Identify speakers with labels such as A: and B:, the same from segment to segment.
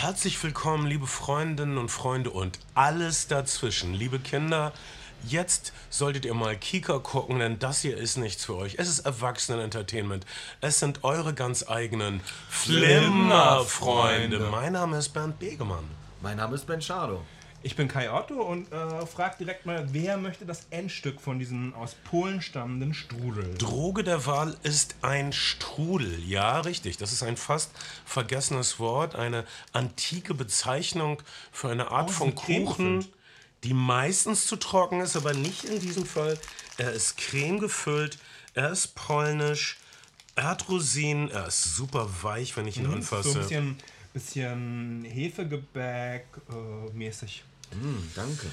A: Herzlich willkommen, liebe Freundinnen und Freunde und alles dazwischen. Liebe Kinder, jetzt solltet ihr mal Kika gucken, denn das hier ist nichts für euch. Es ist Erwachsenen-Entertainment. Es sind eure ganz eigenen Flimmerfreunde. Mein Name ist Bernd Begemann.
B: Mein Name ist Ben Schado.
C: Ich bin Kai Otto und äh, frag direkt mal, wer möchte das Endstück von diesem aus Polen stammenden Strudel?
A: Droge der Wahl ist ein Strudel. Ja, richtig. Das ist ein fast vergessenes Wort, eine antike Bezeichnung für eine Art
C: Oh,
A: von Kuchen, die meistens zu trocken ist, aber nicht in diesem Fall. Er ist creme gefüllt, er ist polnisch, er hat Rosinen, er ist super weich, wenn ich ihn anfasse.
C: Mhm, So ein bisschen, bisschen Hefegebäck äh, mäßig.
B: Hm, danke.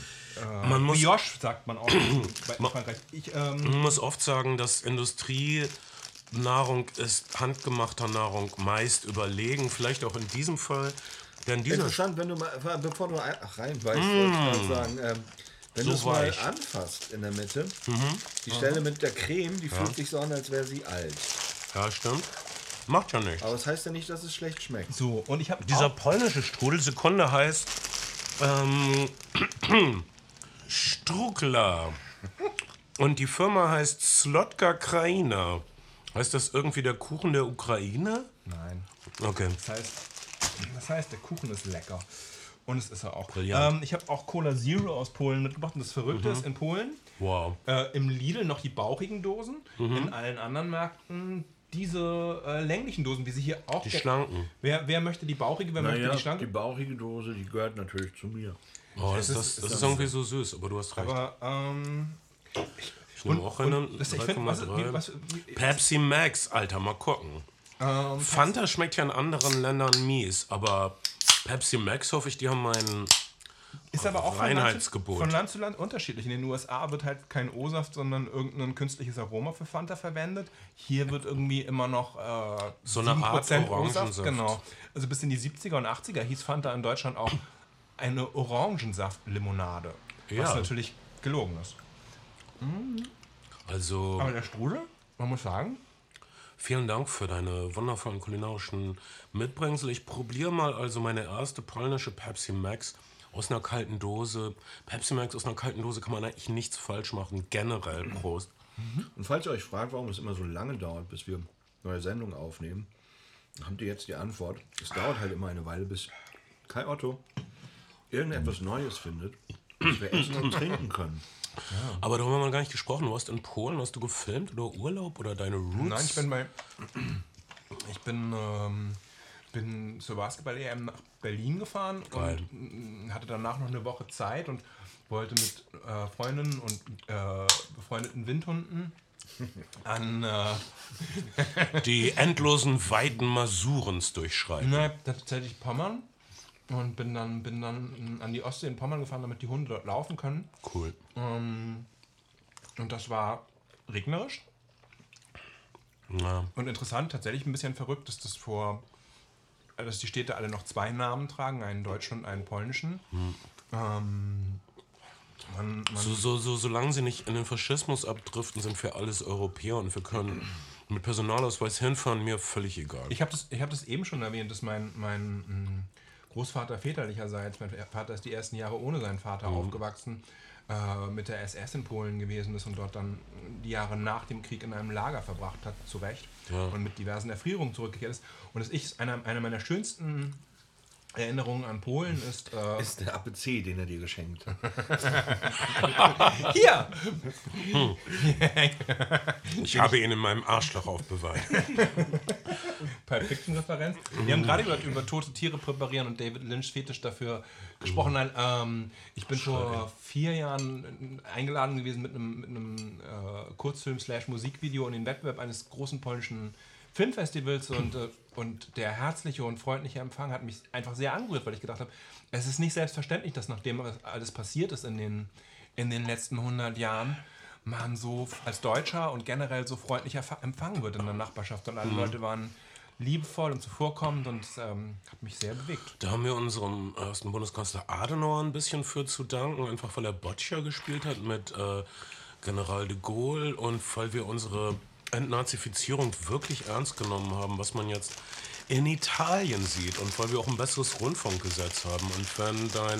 A: Man muss
C: Brioche sagt man auch bei Frankreich. Ich, ähm,
A: Man muss oft sagen, dass Industrienahrung ist handgemachter Nahrung meist überlegen. Vielleicht auch in diesem Fall. Denn dieser
B: Interessant, wenn du mal, bevor du ein- ach, reinbeißt, wollte ich gerade sagen, ähm, wenn
A: So
B: du es mal anfasst in der Mitte, die Stelle mit der Creme, die fühlt sich so an, als wäre sie alt.
A: ja, stimmt. Macht ja nichts.
B: Aber das heißt ja nicht, dass es schlecht schmeckt.
C: so, und ich habe
A: Dieser polnische Strudel, Sekunde heißt ähm, Strukla. Und die Firma heißt Slotka Kraina. Heißt das irgendwie der Kuchen der Ukraine?
C: Nein.
A: Okay.
C: Das heißt, das heißt, der Kuchen ist lecker. Und es ist er auch.
A: Brillant.
C: Ähm, ich habe auch Cola Zero aus Polen mitgebracht. Und das Verrückte ist, in Polen
A: Wow.
C: äh, im Lidl noch die bauchigen Dosen.
A: Mhm.
C: In allen anderen Märkten diese äh, länglichen Dosen, wie sie hier auch...
A: Die schlanken.
C: Wer, wer möchte die bauchige, wer möchte die schlanke?
B: bauchige Dose, die gehört natürlich zu mir.
A: Oh, das,
C: ist-
A: das,
C: ist
A: das
C: das
A: ist irgendwie so süß, aber du hast recht.
C: Aber, ähm...
A: Ich nehme auch eine.
C: das, ich finde, was,
A: 3,3.
C: wie, was, wie,
A: Pepsi Max, Alter, mal gucken.
C: ähm,
A: Fanta schmeckt ja in anderen Ländern mies, aber Pepsi Max hoffe ich, die haben meinen.
C: Ist aber auch von Land, zu, von Land zu Land unterschiedlich. In den USA wird halt kein O-Saft, sondern irgendein künstliches Aroma für Fanta verwendet. Hier wird irgendwie immer noch äh,
A: So eine Art
C: 7%
A: Orangensaft.
C: Genau. Also bis in die 70er und 80er hieß Fanta in Deutschland auch eine Orangensaftlimonade.
A: Ja.
C: Was natürlich gelogen ist.
A: Also,
C: Aber der Strudel, man muss sagen,
A: vielen Dank für deine wundervollen kulinarischen Mitbringsel. Ich probiere mal also meine erste polnische Pepsi Max aus einer kalten Dose. Pepsi Max aus einer kalten Dose kann man eigentlich nichts falsch machen. Generell, Prost.
B: Und falls ihr euch fragt, warum es immer so lange dauert, bis wir neue Sendungen aufnehmen, habt ihr jetzt die Antwort. Es dauert halt immer eine Weile, bis Kai Otto irgendetwas Neues findet, das wir essen und trinken können.
A: Aber darüber haben wir gar nicht gesprochen. Du warst in Polen, hast du gefilmt oder Urlaub oder deine Roots?
C: Nein, ich bin bei. Ich bin, ähm, bin zur Basketball-EM nach Berlin gefahren
A: Geil.
C: und hatte danach noch eine Woche Zeit und wollte mit äh, Freundinnen und äh, befreundeten Windhunden an äh,
A: die endlosen Weiten Masurens durchschreiten.
C: na, tatsächlich Pommern und bin dann, bin dann an die Ostsee in Pommern gefahren, damit die Hunde dort laufen können.
A: Cool.
C: Und das war regnerisch.
A: Ja.
C: Und interessant, tatsächlich ein bisschen verrückt, dass das vor, dass die Städte alle noch zwei Namen tragen, einen deutschen und einen polnischen. Ähm, man, man,
A: So, so, so, solange sie nicht in den Faschismus abdriften, sind wir alles Europäer und wir können mit Personalausweis hinfahren, mir völlig egal.
C: ich habe das, ich hab das eben schon erwähnt, dass mein, mein mh, Großvater väterlicherseits, mein Vater ist die ersten Jahre ohne seinen Vater aufgewachsen, äh, mit der SS in Polen gewesen ist und dort dann die Jahre nach dem Krieg in einem Lager verbracht hat, zu Recht,
A: Ja.
C: und mit diversen Erfrierungen zurückgekehrt ist. Und dass ich, einer, einer meiner schönsten Erinnerungen an Polen ist, äh,
B: Ist der APC, den er dir geschenkt hat.
C: hier!
A: Ich habe ihn in meinem Arschloch aufbewahrt.
C: Perfekten Referenz. Wir haben gerade über, über tote Tiere präparieren und David Lynch Fetisch dafür gesprochen. Nein, ähm, ich bin vor vier Jahren eingeladen gewesen mit einem, mit einem äh, Kurzfilm slash Musikvideo in den Wettbewerb eines großen polnischen Filmfestivals und, äh, und der herzliche und freundliche Empfang hat mich einfach sehr angerührt, weil ich gedacht habe, es ist nicht selbstverständlich, dass nachdem alles passiert ist in den, in den letzten 100 Jahren, man so als Deutscher und generell so freundlich empfangen wird in der Nachbarschaft. Und alle Leute waren liebevoll und zuvorkommend und ähm, hat mich sehr bewegt.
A: Da haben wir unserem ersten Bundeskanzler Adenauer ein bisschen für zu danken, einfach weil er Boccia gespielt hat mit äh, General de Gaulle und weil wir unsere Entnazifizierung wirklich ernst genommen haben, was man jetzt in Italien sieht und weil wir auch ein besseres Rundfunkgesetz haben und wenn dein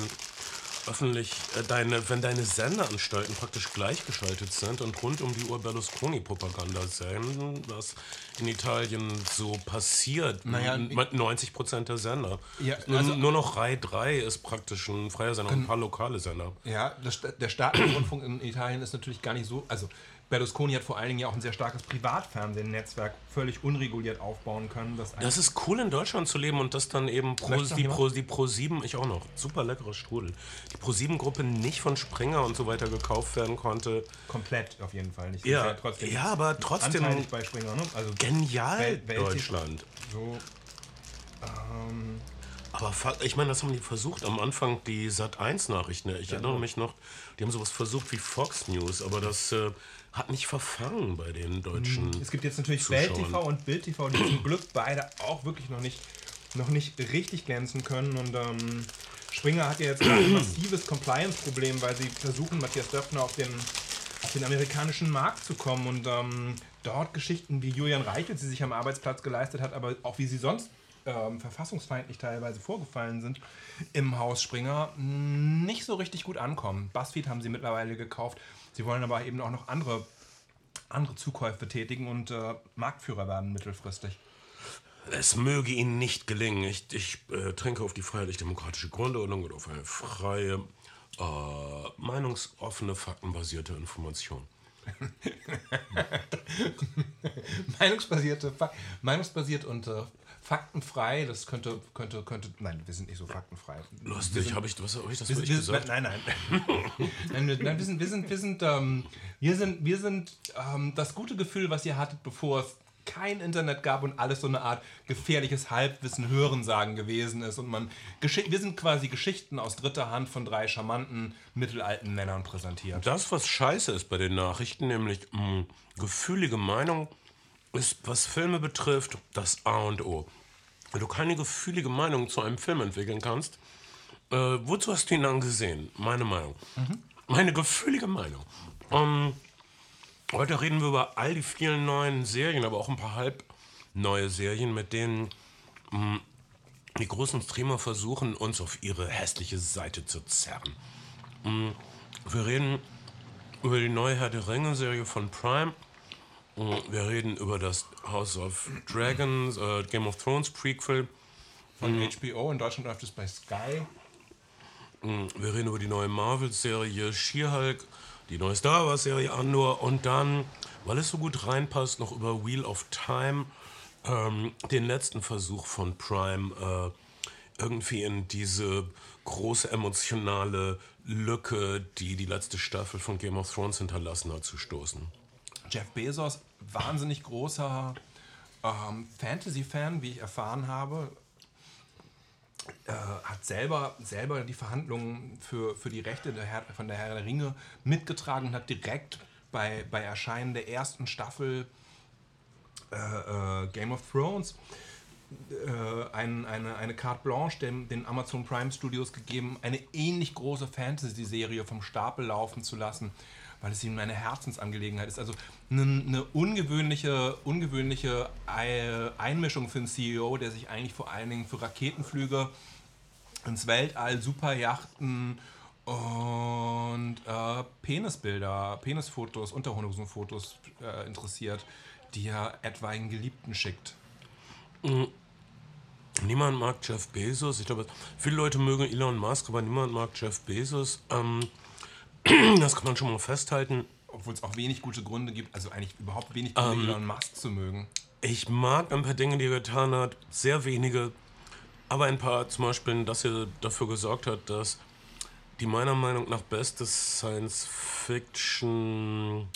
A: öffentlich, äh, deine, wenn deine Sendeanstalten praktisch gleichgeschaltet sind und rund um die Uhr Berlusconi-Propaganda senden, was in Italien so passiert
C: Naja,
A: mit 90 Prozent der Sender.
C: Ja,
A: nur,
C: also-
A: nur noch Rai 3 ist praktisch ein freier Sender und ein paar lokale Sender.
C: Ja, das, der staatliche Rundfunk in Italien ist natürlich gar nicht so. Also, Berlusconi hat vor allen Dingen ja auch ein sehr starkes Privatfernsehnetzwerk völlig unreguliert aufbauen können. Das
A: Das ist cool in Deutschland zu leben und das dann eben Pro, die? Pro, die Pro 7, ich auch noch, super leckeres Strudel. Die Pro 7 Gruppe nicht von Springer und so weiter gekauft werden konnte.
C: komplett auf jeden Fall nicht.
A: Ja,
C: Ist trotzdem
A: ja, aber trotzdem
C: anteilig bei Springer, ne? Also
A: Genial
C: Welt- Welt-
A: Deutschland.
C: so. Ähm,
A: Aber ich meine, das haben die versucht am Anfang, die Sat1-Nachrichten. Ich erinnere mich noch, die haben sowas versucht wie Fox News, aber das äh, hat nicht verfangen bei den deutschen.
C: es gibt jetzt natürlich
A: Zuschauern.
C: Welt TV und Bild TV, die zum Glück beide auch wirklich noch nicht, noch nicht richtig glänzen können. Und ähm, Springer hat ja jetzt ein massives Compliance-Problem, weil sie versuchen, Matthias Döpfner auf den, auf den amerikanischen Markt zu kommen und ähm, dort Geschichten wie Julian Reichelt sie sich am Arbeitsplatz geleistet hat, aber auch wie sie sonst ähm, verfassungsfeindlich teilweise vorgefallen sind im Haus Springer, mh, nicht so richtig gut ankommen. Buzzfeed haben sie mittlerweile gekauft. Sie wollen aber eben auch noch andere, andere Zukäufe tätigen und äh, Marktführer werden mittelfristig.
A: Es möge ihnen nicht gelingen. Ich, ich äh, trinke auf die freiheitlich-demokratische Grundordnung und auf eine freie, äh, meinungsoffene, faktenbasierte Information.
C: Meinungsbasierte, Meinungsbasiert und äh, faktenfrei, das könnte, könnte, könnte, nein, wir sind nicht so faktenfrei.
A: Lustig, habe ich, was, hab ich das
C: Wir, wir,
A: gesagt?
C: nein, nein. nein, wir, nein, wir sind, wir sind, wir sind, ähm, wir sind, wir sind ähm, das gute Gefühl, was ihr hattet, bevor es kein Internet gab und alles so eine Art gefährliches Halbwissen, Hörensagen gewesen ist und man, wir sind quasi Geschichten aus dritter Hand von drei charmanten mittelalten Männern präsentiert.
A: Das, was scheiße ist bei den Nachrichten, nämlich mh, gefühlige Meinung, ist, was Filme betrifft, das A und O. Wenn du keine gefühlige Meinung zu einem Film entwickeln kannst, äh, wozu hast du ihn dann gesehen? Meine Meinung. Meine gefühlige Meinung. Ähm, heute reden wir über all die vielen neuen Serien, aber auch ein paar halb neue Serien, mit denen mh, die großen Streamer versuchen, uns auf ihre hässliche Seite zu zerren. Mh, wir reden über die neue Herr der Ringe-Serie von Prime. Mm, Wir reden über das House of Dragons, äh, Game of Thrones Prequel.
C: Von HBO, in Deutschland läuft es bei Sky.
A: Mm, Wir reden über die neue Marvel-Serie She-Hulk, die neue Star Wars-Serie Andor und dann, weil es so gut reinpasst, noch über Wheel of Time, ähm, den letzten Versuch von Prime, äh, irgendwie in diese große emotionale Lücke, die die letzte Staffel von Game of Thrones hinterlassen hat, zu stoßen.
C: Jeff Bezos, wahnsinnig großer ähm, Fantasy-Fan, wie ich erfahren habe, äh, hat selber, selber die Verhandlungen für, für die Rechte der Herr, von der Herr der Ringe mitgetragen und hat direkt bei, bei Erscheinen der ersten Staffel äh, äh, Game of Thrones äh, ein, eine, eine Carte Blanche dem, den Amazon Prime Studios gegeben, eine ähnlich große Fantasy-Serie vom Stapel laufen zu lassen, weil es ihm eine Herzensangelegenheit ist. Also eine, ungewöhnliche, ungewöhnliche Ei- Einmischung für einen CEO, der sich eigentlich vor allen Dingen für Raketenflüge ins Weltall, Superjachten und äh, Penisbilder, Penisfotos, Unterhosenfotos äh, interessiert, die er etwaigen Geliebten schickt.
A: Niemand mag Jeff Bezos. Ich glaube, viele Leute mögen Elon Musk, aber niemand mag Jeff Bezos. Ähm, das kann man schon mal festhalten.
C: Obwohl es auch wenig gute Gründe gibt, also eigentlich überhaupt wenig Gründe, Elon Musk zu mögen.
A: Ich mag ein paar Dinge, die er getan hat, sehr wenige, aber ein paar, zum Beispiel, dass er dafür gesorgt hat, dass die meiner Meinung nach beste Science Fiction,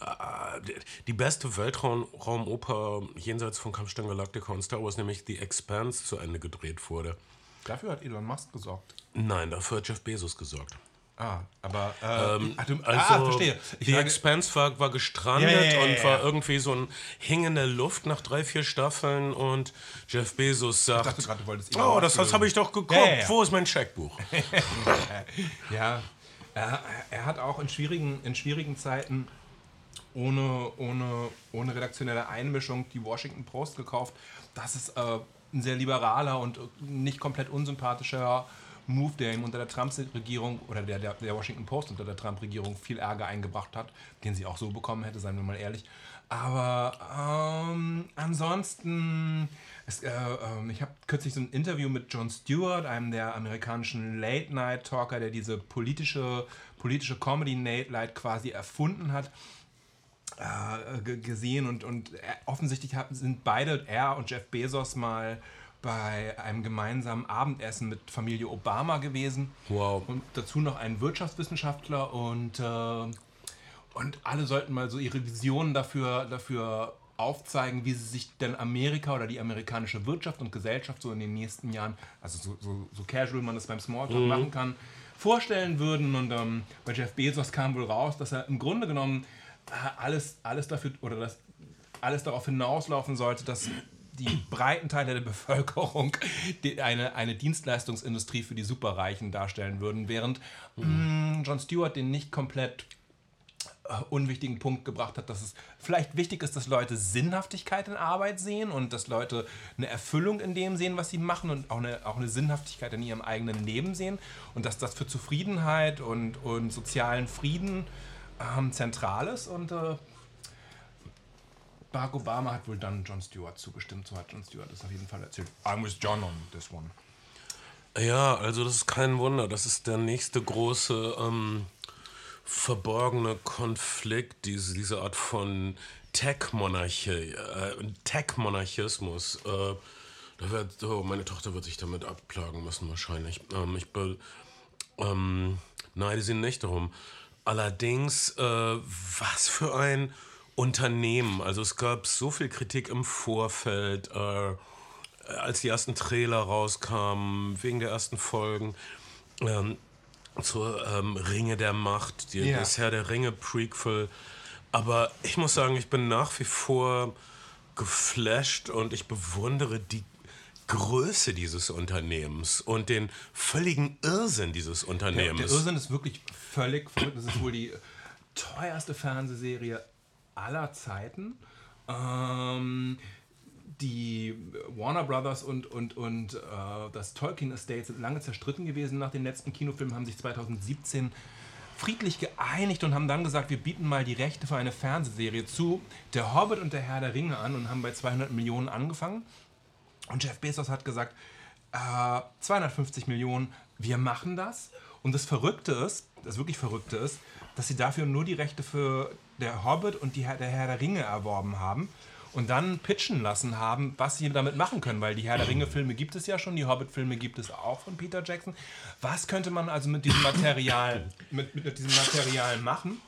A: äh, die- die beste Weltraumoper jenseits von Kampfstern Galactica und Star Wars, nämlich The Expanse, zu Ende gedreht wurde.
C: Dafür hat Elon Musk gesorgt.
A: Nein, dafür hat Jeff Bezos gesorgt.
C: Ah, aber. Äh, ach, du,
A: Also,
C: ah, verstehe. Ich
A: die Expanse war, war gestrandet
C: Ja, ja, ja,
A: und war irgendwie so ein Hing in der Luft nach drei, vier Staffeln und Jeff Bezos sagt,
C: dachte gerade, du wolltest
A: oh, das, das
C: mögen."
A: habe ich doch geguckt, wo ist mein Scheckbuch?
C: Ja, er, er hat auch in schwierigen, in schwierigen Zeiten ohne, ohne, ohne redaktionelle Einmischung die Washington Post gekauft. Das ist äh, ein sehr liberaler und nicht komplett unsympathischer Move, der ihm unter der Trump-Regierung oder der, der, Washington Post unter der Trump-Regierung viel Ärger eingebracht hat, den sie auch so bekommen hätte, seien wir mal ehrlich. Aber ähm, ansonsten, es, äh, äh, ich habe kürzlich so ein Interview mit Jon Stewart, einem der amerikanischen Late-Night-Talker, der diese politische, politische Comedy-Late-Night quasi erfunden hat, äh, gesehen und, und offensichtlich sind beide, er und Jeff Bezos, mal bei einem gemeinsamen Abendessen mit Familie Obama gewesen.
A: Wow.
C: Und dazu noch ein Wirtschaftswissenschaftler und, äh, und alle sollten mal so ihre Visionen dafür, dafür aufzeigen, wie sie sich denn Amerika oder die amerikanische Wirtschaft und Gesellschaft so in den nächsten Jahren, also so, so, so casual man das beim Smalltalk mhm. machen kann, vorstellen würden. Und ähm, bei Jeff Bezos kam wohl raus, dass er im Grunde genommen äh, alles, alles dafür oder das alles darauf hinauslaufen sollte, dass die breiten Teile der Bevölkerung die eine, eine Dienstleistungsindustrie für die Superreichen darstellen würden, während mhm. John Stewart den nicht komplett äh, unwichtigen Punkt gebracht hat, dass es vielleicht wichtig ist, dass Leute Sinnhaftigkeit in Arbeit sehen und dass Leute eine Erfüllung in dem sehen, was sie machen und auch eine, auch eine Sinnhaftigkeit in ihrem eigenen Leben sehen und dass das für Zufriedenheit und, und sozialen Frieden ähm, zentral ist und äh, Barack Obama hat wohl dann John Stewart zugestimmt, so hat John Stewart das auf jeden Fall erzählt.
B: I'm with John on this one.
A: Ja, also das ist kein Wunder. Das ist der nächste große ähm, verborgene Konflikt, diese, diese Art von Tech-Monarchie, äh, Tech-Monarchismus. Äh, da wird, oh, meine Tochter wird sich damit abplagen müssen wahrscheinlich. Ähm, ich ähm, neide sie nicht darum. Allerdings, äh, was für ein Unternehmen. Also es gab so viel Kritik im Vorfeld, äh, als die ersten Trailer rauskamen, wegen der ersten Folgen. Ähm, zur ähm, Ringe der Macht, die, yeah. das Herr der Ringe Prequel. Aber ich muss sagen, ich bin nach wie vor geflasht und ich bewundere die Größe dieses Unternehmens und den völligen Irrsinn dieses Unternehmens.
C: Der, der Irrsinn ist wirklich völlig verrückt. Das ist wohl die teuerste Fernsehserie aller Zeiten. Ähm, die Warner Brothers und, und, und äh, das Tolkien Estate sind lange zerstritten gewesen nach den letzten Kinofilmen, haben sich 2017 friedlich geeinigt und haben dann gesagt, wir bieten mal die Rechte für eine Fernsehserie zu Der Hobbit und der Herr der Ringe an und haben bei 200 Millionen angefangen. Und Jeff Bezos hat gesagt, äh, 250 Millionen, wir machen das. Und das Verrückte ist, das wirklich Verrückte ist, dass sie dafür nur die Rechte für der Hobbit und die, der Herr der Ringe erworben haben und dann pitchen lassen haben, was sie damit machen können, weil die Herr der Ringe-Filme gibt es ja schon, die Hobbit-Filme gibt es auch von Peter Jackson. Was könnte man also mit diesem Material, mit, mit diesem Material machen?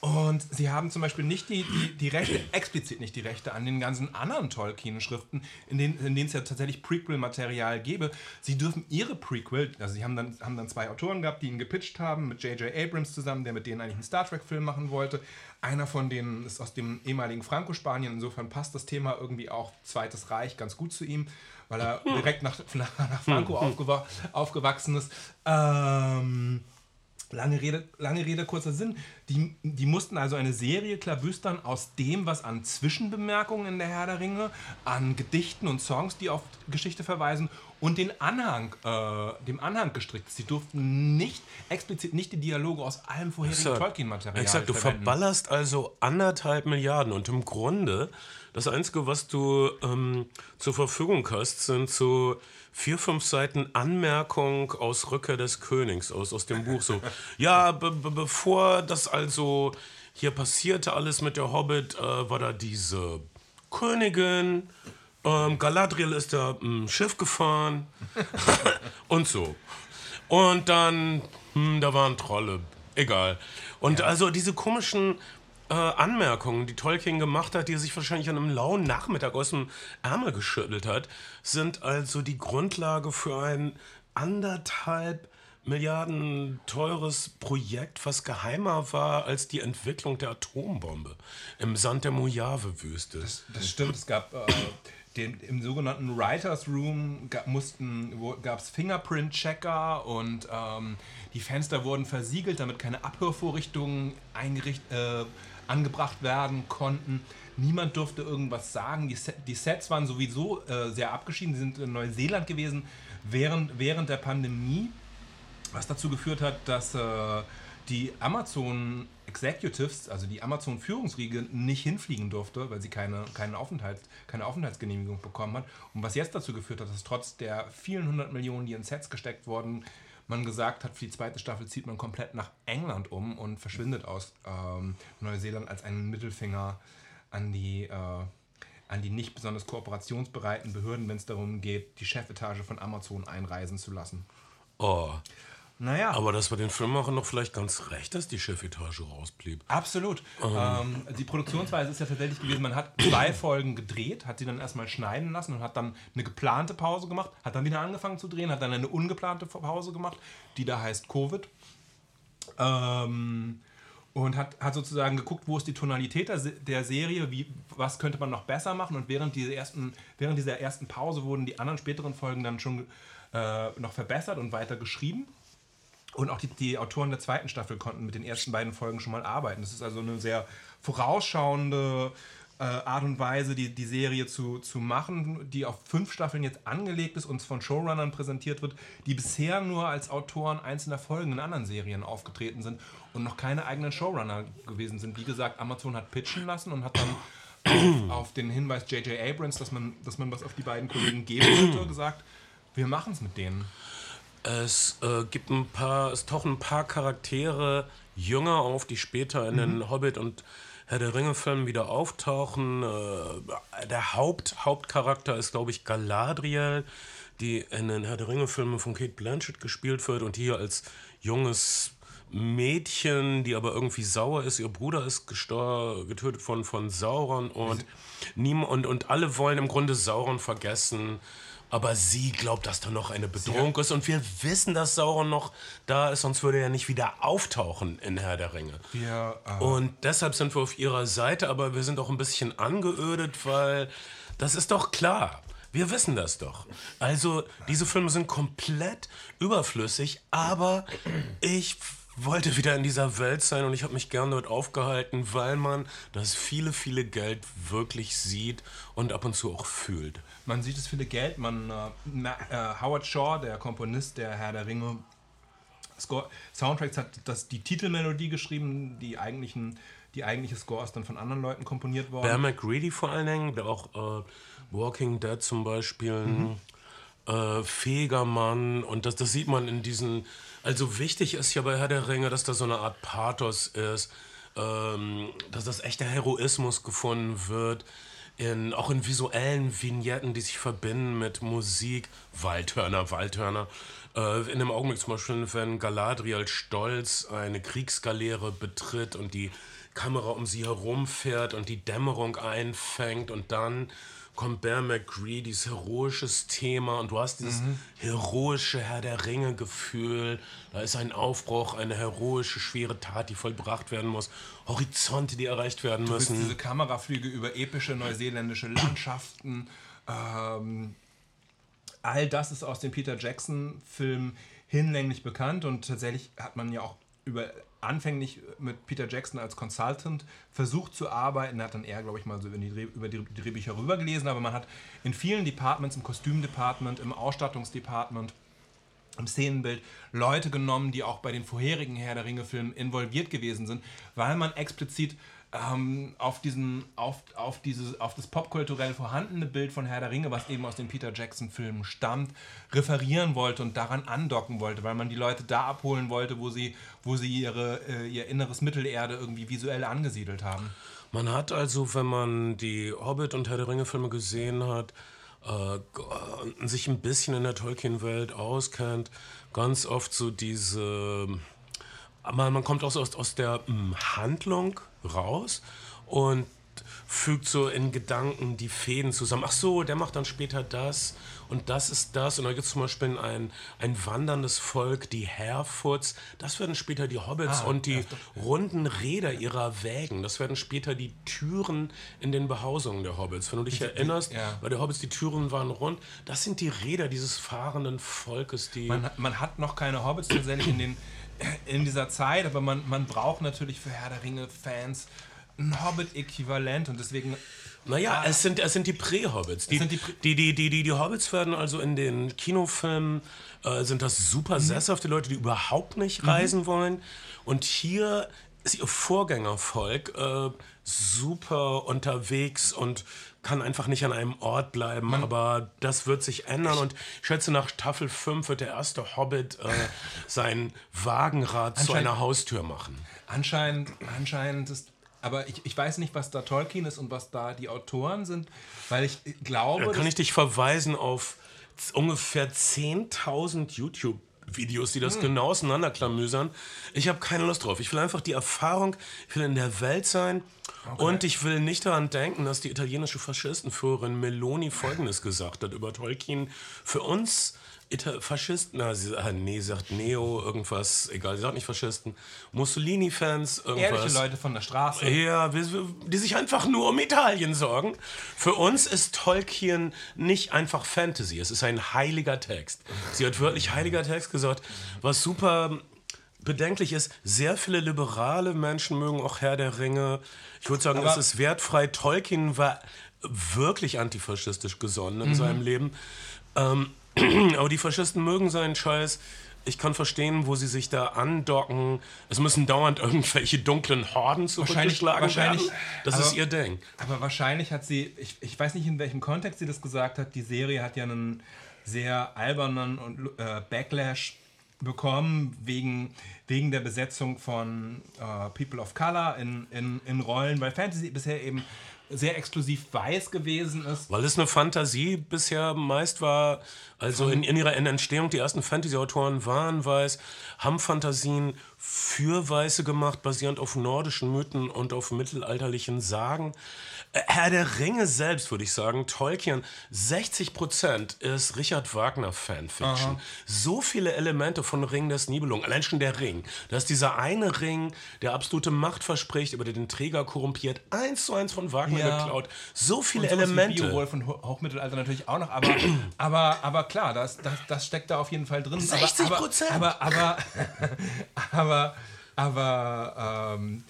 C: Und sie haben zum Beispiel nicht die, die, die Rechte, explizit nicht die Rechte an den ganzen anderen Tolkien-Schriften, in denen, in denen es ja tatsächlich Prequel-Material gäbe. Sie dürfen ihre Prequel, also sie haben dann, haben dann zwei Autoren gehabt, die ihn gepitcht haben, mit J.J. Abrams zusammen, der mit denen eigentlich einen Star Trek-Film machen wollte. Einer von denen ist aus dem ehemaligen Franco-Spanien, insofern passt das Thema irgendwie auch Zweites Reich ganz gut zu ihm, weil er direkt nach, nach Franco aufgewa aufgewachsen ist. Ähm Lange Rede, lange Rede, kurzer Sinn. Die, die mussten also eine Serie klabüstern aus dem, was an Zwischenbemerkungen in der Herr der Ringe, an Gedichten und Songs, die auf Geschichte verweisen, und den Anhang, äh, dem Anhang gestrickt. Sie durften nicht, explizit nicht die Dialoge aus allem vorherigen Tolkien-Material
A: Exakt, du verballerst also anderthalb Milliarden und im Grunde, das Einzige, was du ähm, zur Verfügung hast, sind so vier, fünf Seiten Anmerkung aus Rückkehr des Königs, aus, aus dem Buch. So, ja, be be bevor das also hier passierte, alles mit der Hobbit, äh, war da diese Königin. Ähm, Galadriel ist da ein hm, Schiff gefahren und so. Und dann, hm, da waren Trolle. Egal. Und ja. also diese komischen äh, Anmerkungen, die Tolkien gemacht hat, die er sich wahrscheinlich an einem lauen Nachmittag aus dem Ärmel geschüttelt hat, sind also die Grundlage für ein anderthalb Milliarden teures Projekt, was geheimer war als die Entwicklung der Atombombe im Sand der Mojave-Wüste.
C: Das, das, stimmt, es gab äh, den, im sogenannten Writers Room gab es Fingerprint-Checker und ähm, die Fenster wurden versiegelt, damit keine Abhörvorrichtungen eingerichtet äh, angebracht werden konnten. Niemand durfte irgendwas sagen. Die, Set, die Sets waren sowieso äh, sehr abgeschieden. Sie sind in Neuseeland gewesen während, während der Pandemie, was dazu geführt hat, dass äh, die Amazon Executives, also die Amazon Führungsriege, nicht hinfliegen durfte, weil sie keine, keine, Aufenthalt, keine Aufenthaltsgenehmigung bekommen hat. Und was jetzt dazu geführt hat, dass trotz der vielen hundert Millionen, die in Sets gesteckt wurden, man gesagt hat, für die zweite Staffel zieht man komplett nach England um und verschwindet aus ähm, Neuseeland als einen Mittelfinger an die, äh, an die nicht besonders kooperationsbereiten Behörden, wenn es darum geht, die Chefetage von Amazon einreisen zu lassen.
A: Oh.
C: Naja.
A: Aber das war den Filmemachern noch vielleicht ganz recht, dass die Chefetage rausblieb.
C: Absolut. Ähm, die Produktionsweise ist ja tatsächlich gewesen, man hat zwei Folgen gedreht, hat sie dann erstmal schneiden lassen und hat dann eine geplante Pause gemacht, hat dann wieder angefangen zu drehen, hat dann eine ungeplante Pause gemacht, die da heißt Covid. Ähm, und hat, hat sozusagen geguckt, wo ist die Tonalität der, der Serie, wie, was könnte man noch besser machen. Und während, diese ersten, während dieser ersten Pause wurden die anderen späteren Folgen dann schon äh, noch verbessert und weiter geschrieben. Und auch die, die Autoren der zweiten Staffel konnten mit den ersten beiden Folgen schon mal arbeiten. Das ist also eine sehr vorausschauende äh, Art und Weise, die, die Serie zu, zu machen, die auf fünf Staffeln jetzt angelegt ist und von Showrunnern präsentiert wird, die bisher nur als Autoren einzelner Folgen in anderen Serien aufgetreten sind und noch keine eigenen Showrunner gewesen sind. Wie gesagt, Amazon hat pitchen lassen und hat dann auf, auf den Hinweis J.J. Abrams, dass man, dass man was auf die beiden Kollegen geben wollte, gesagt, wir machen es mit denen.
A: Es äh, gibt ein paar, es tauchen ein paar Charaktere jünger auf, die später in den Hobbit und Herr der Ringe-Filmen wieder auftauchen. Äh, der Haupt, Hauptcharakter ist, glaube ich, Galadriel, die in den Herr der Ringe-Filmen von Kate Blanchett gespielt wird und hier als junges Mädchen, die aber irgendwie sauer ist. Ihr Bruder ist getötet von, von Sauron und, niem und, und alle wollen im Grunde Sauron vergessen. Aber sie glaubt, dass da noch eine Bedrohung ist. Und wir wissen, dass Sauron noch da ist, sonst würde er nicht wieder auftauchen in Herr der Ringe.
C: Wir, äh,
A: Und deshalb sind wir auf ihrer Seite, aber wir sind auch ein bisschen angeödet, weil das ist doch klar. Wir wissen das doch. Also, diese Filme sind komplett überflüssig, aber ich wollte wieder in dieser Welt sein und ich habe mich gern dort aufgehalten, weil man das viele, viele Geld wirklich sieht und ab und zu auch fühlt.
C: Man sieht es viele Geld. Man, äh, äh, Howard Shaw, der Komponist der Herr der Ringe Score, Soundtracks, hat das, die Titelmelodie geschrieben. Die, eigentlichen, die eigentliche Score ist dann von anderen Leuten komponiert worden.
A: Bear McGreedy vor allen Dingen, der auch äh, Walking Dead zum Beispiel ein äh, fähiger Mann und das, das sieht man in diesen. Also wichtig ist ja bei Herr der Ringe, dass da so eine Art Pathos ist, ähm, dass das echter Heroismus gefunden wird. In, auch in visuellen Vignetten, die sich verbinden mit Musik, Waldhörner, Waldhörner. Äh, in dem Augenblick zum Beispiel, wenn Galadriel stolz eine Kriegsgaleere betritt und die Kamera um sie herumfährt und die Dämmerung einfängt und dann kommt Bear McCreadys heroisches Thema und du hast dieses heroische Herr der Ringe Gefühl. Da ist ein Aufbruch, eine heroische, schwere Tat, die vollbracht werden muss. Horizonte, die erreicht werden
C: Du
A: müssen.
C: diese Kameraflüge über epische neuseeländische Landschaften. Ähm, all das ist aus dem Peter Jackson-Film hinlänglich bekannt und tatsächlich hat man ja auch über anfänglich mit Peter Jackson als Consultant versucht zu arbeiten. Er hat dann eher, glaube ich, mal so über die, Dreh- über die Drehbücher rübergelesen, aber man hat in vielen Departments, im Kostümdepartment, im Ausstattungsdepartment, im Szenenbild Leute genommen, die auch bei den vorherigen Herr der Ringe-Filmen involviert gewesen sind, weil man explizit ähm, auf, diesen, auf, auf, dieses, auf das popkulturell vorhandene Bild von Herr der Ringe, was eben aus den Peter Jackson-Filmen stammt, referieren wollte und daran andocken wollte, weil man die Leute da abholen wollte, wo sie, wo sie ihre, äh, ihr inneres Mittelerde irgendwie visuell angesiedelt haben.
A: Man hat also, wenn man die Hobbit und Herr der Ringe Filme gesehen hat, äh, sich ein bisschen in der Tolkien-Welt auskennt, ganz oft so diese. Man, man kommt auch so aus, aus der mm, Handlung raus und fügt so in Gedanken die Fäden zusammen. Ach so, der macht dann später das und das ist das. Und da gibt es zum Beispiel ein, ein wanderndes Volk, die Harefoots. Das werden später die Hobbits und die runden Räder ihrer Wägen. Das werden später die Türen in den Behausungen der Hobbits. Wenn du dich erinnerst,
C: ja.
A: bei der Hobbits, die Türen waren rund. Das sind die Räder dieses fahrenden Volkes, die...
C: Man, man hat noch keine Hobbits tatsächlich in, den, in dieser Zeit, aber man, man braucht natürlich für Herr der Ringe-Fans ein Hobbit-Äquivalent und deswegen.
A: Naja, es sind, es sind die Prä-Hobbits. Die,
C: die Prä-
A: die, die, die, die, die Hobbits werden also in den Kinofilmen, äh, sind das super sesshafte Leute, die überhaupt nicht reisen wollen. Und hier ist ihr Vorgängervolk äh, super unterwegs und kann einfach nicht an einem Ort bleiben. Aber das wird sich ändern. Und ich schätze, nach Staffel 5 wird der erste Hobbit äh, sein Wagenrad zu einer Haustür machen.
C: Anscheinend, anscheinend ist. Aber ich, ich weiß nicht, was da Tolkien ist und was da die Autoren sind, weil ich glaube.
A: Da kann
C: dass-
A: ich dich verweisen auf ungefähr 10.000 YouTube-Videos, die das
C: Hm.
A: genau auseinanderklamüsern. Ich habe keine Lust drauf. Ich will einfach die Erfahrung, ich will in der Welt sein und ich will nicht daran denken, dass die italienische Faschistenführerin Meloni Folgendes gesagt hat über Tolkien. Für uns Ita Faschisten, na, sie, ah, nee, sie sagt Neo, irgendwas, egal, sie sagt nicht Faschisten, Mussolini-Fans, irgendwas.
C: ehrliche Leute von der Straße.
A: Ja, die sich einfach nur um Italien sorgen. Für uns ist Tolkien nicht einfach Fantasy, es ist ein heiliger Text. Sie hat wirklich heiliger Text gesagt, was super bedenklich ist. Sehr viele liberale Menschen mögen auch Herr der Ringe. Ich würde sagen,
C: Aber-
A: es ist wertfrei. Tolkien war wirklich antifaschistisch gesonnen in seinem Leben. Ähm, aber die Faschisten mögen seinen Scheiß. Ich kann verstehen, wo sie sich da andocken. Es müssen dauernd irgendwelche dunklen Horden zurückgeschlagen
C: wahrscheinlich-
A: werden. Das
C: aber-
A: ist ihr Ding.
C: Aber wahrscheinlich hat sie, ich, ich weiß nicht, in welchem Kontext sie das gesagt hat, die Serie hat ja einen sehr albernen und äh, Backlash bekommen wegen, wegen der Besetzung von äh, People of Color in, in, in Rollen, weil Fantasy bisher eben sehr exklusiv weiß gewesen ist.
A: Weil es eine Fantasie bisher meist war, also in, in ihrer Entstehung, die ersten Fantasy-Autoren waren weiß, haben Fantasien für Weiße gemacht, basierend auf nordischen Mythen und auf mittelalterlichen Sagen. Herr der Ringe selbst, würde ich sagen, Tolkien, 60% ist Richard Wagner Fanfiction. So viele Elemente von Ring des Nibelungen, allein schon der Ring. Da ist dieser eine Ring, der absolute Macht verspricht, über den Träger korrumpiert, eins zu eins von Wagner
C: Ja.
A: geklaut. So viele
C: Und sowas wie
A: Elemente.
C: Beowulf und Ho- Hochmittelalter natürlich auch noch, aber, aber, aber klar, das, das, das steckt da auf jeden Fall drin.
A: 60%?
C: Aber, aber, aber, aber, aber ähm,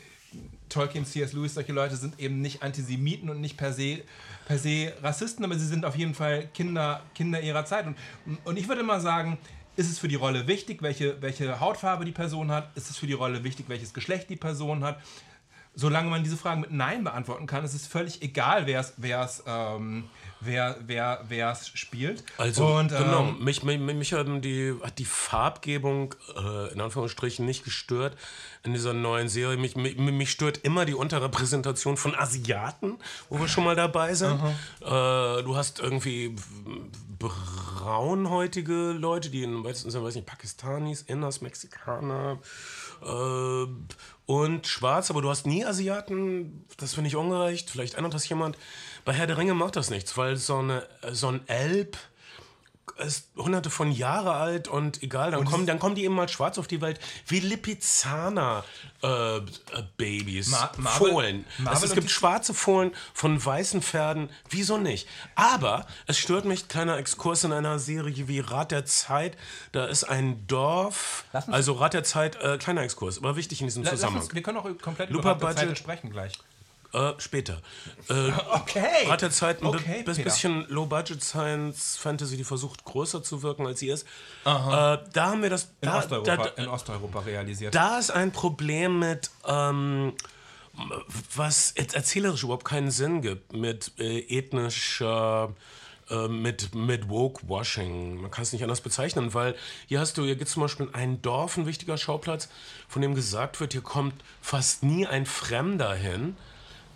C: Tolkien, C.S. Lewis, solche Leute sind eben nicht Antisemiten und nicht per se, per se Rassisten, aber sie sind auf jeden Fall Kinder, Kinder ihrer Zeit. Und, und ich würde mal sagen, ist es für die Rolle wichtig, welche, welche Hautfarbe die Person hat? Ist es für die Rolle wichtig, welches Geschlecht die Person hat? Solange man diese Fragen mit Nein beantworten kann, ist es völlig egal, wer es wer's, ähm, wer, wer, wer's spielt.
A: Also,
C: und,
A: genau,
C: ähm,
A: mich, mich, mich haben die, hat die Farbgebung äh, in Anführungsstrichen nicht gestört in dieser neuen Serie. Mich, mich, mich stört immer die Unterrepräsentation von Asiaten, wo wir schon mal dabei sind. Äh, du hast irgendwie braunhäutige Leute, die in weitesten Sinne, weiß nicht, Pakistanis, Inders, Mexikaner und schwarz, aber du hast nie Asiaten, das finde ich ungerecht. Vielleicht ändert das jemand. Bei Herr der Ringe macht das nichts, weil so, eine, so ein Elb ist hunderte von Jahre alt und egal, dann, kommen, dann kommen die eben mal schwarz auf die Welt, wie Lipizzaner äh, äh,
C: Ma-
A: Fohlen.
C: Marvel
A: es, es
C: und
A: gibt schwarze Fohlen von weißen Pferden, wieso nicht? Aber es stört mich, kleiner Exkurs in einer Serie wie Rat der Zeit, da ist ein Dorf, also Rat der Zeit, äh, kleiner Exkurs, aber wichtig in diesem Zusammenhang.
C: uns, wir können auch komplett
A: Lupa
C: über Rat der Zeit sprechen gleich.
A: Äh, später. Äh,
C: Okay.
A: Rat der Zeit ein
C: Okay,
A: bi- bisschen Low-Budget Science Fantasy, die versucht größer zu wirken, als sie ist. Äh, da haben wir das.
C: In,
A: Da,
C: Osteuropa,
A: da,
C: in Osteuropa realisiert.
A: da ist ein Problem mit, ähm, was jetzt erzählerisch überhaupt keinen Sinn gibt, mit äh, ethnischer, äh, mit, mit Woke-Washing. Man kann es nicht anders bezeichnen, weil hier hast du, hier gibt es zum Beispiel ein Dorf, ein wichtiger Schauplatz, von dem gesagt wird, hier kommt fast nie ein Fremder hin.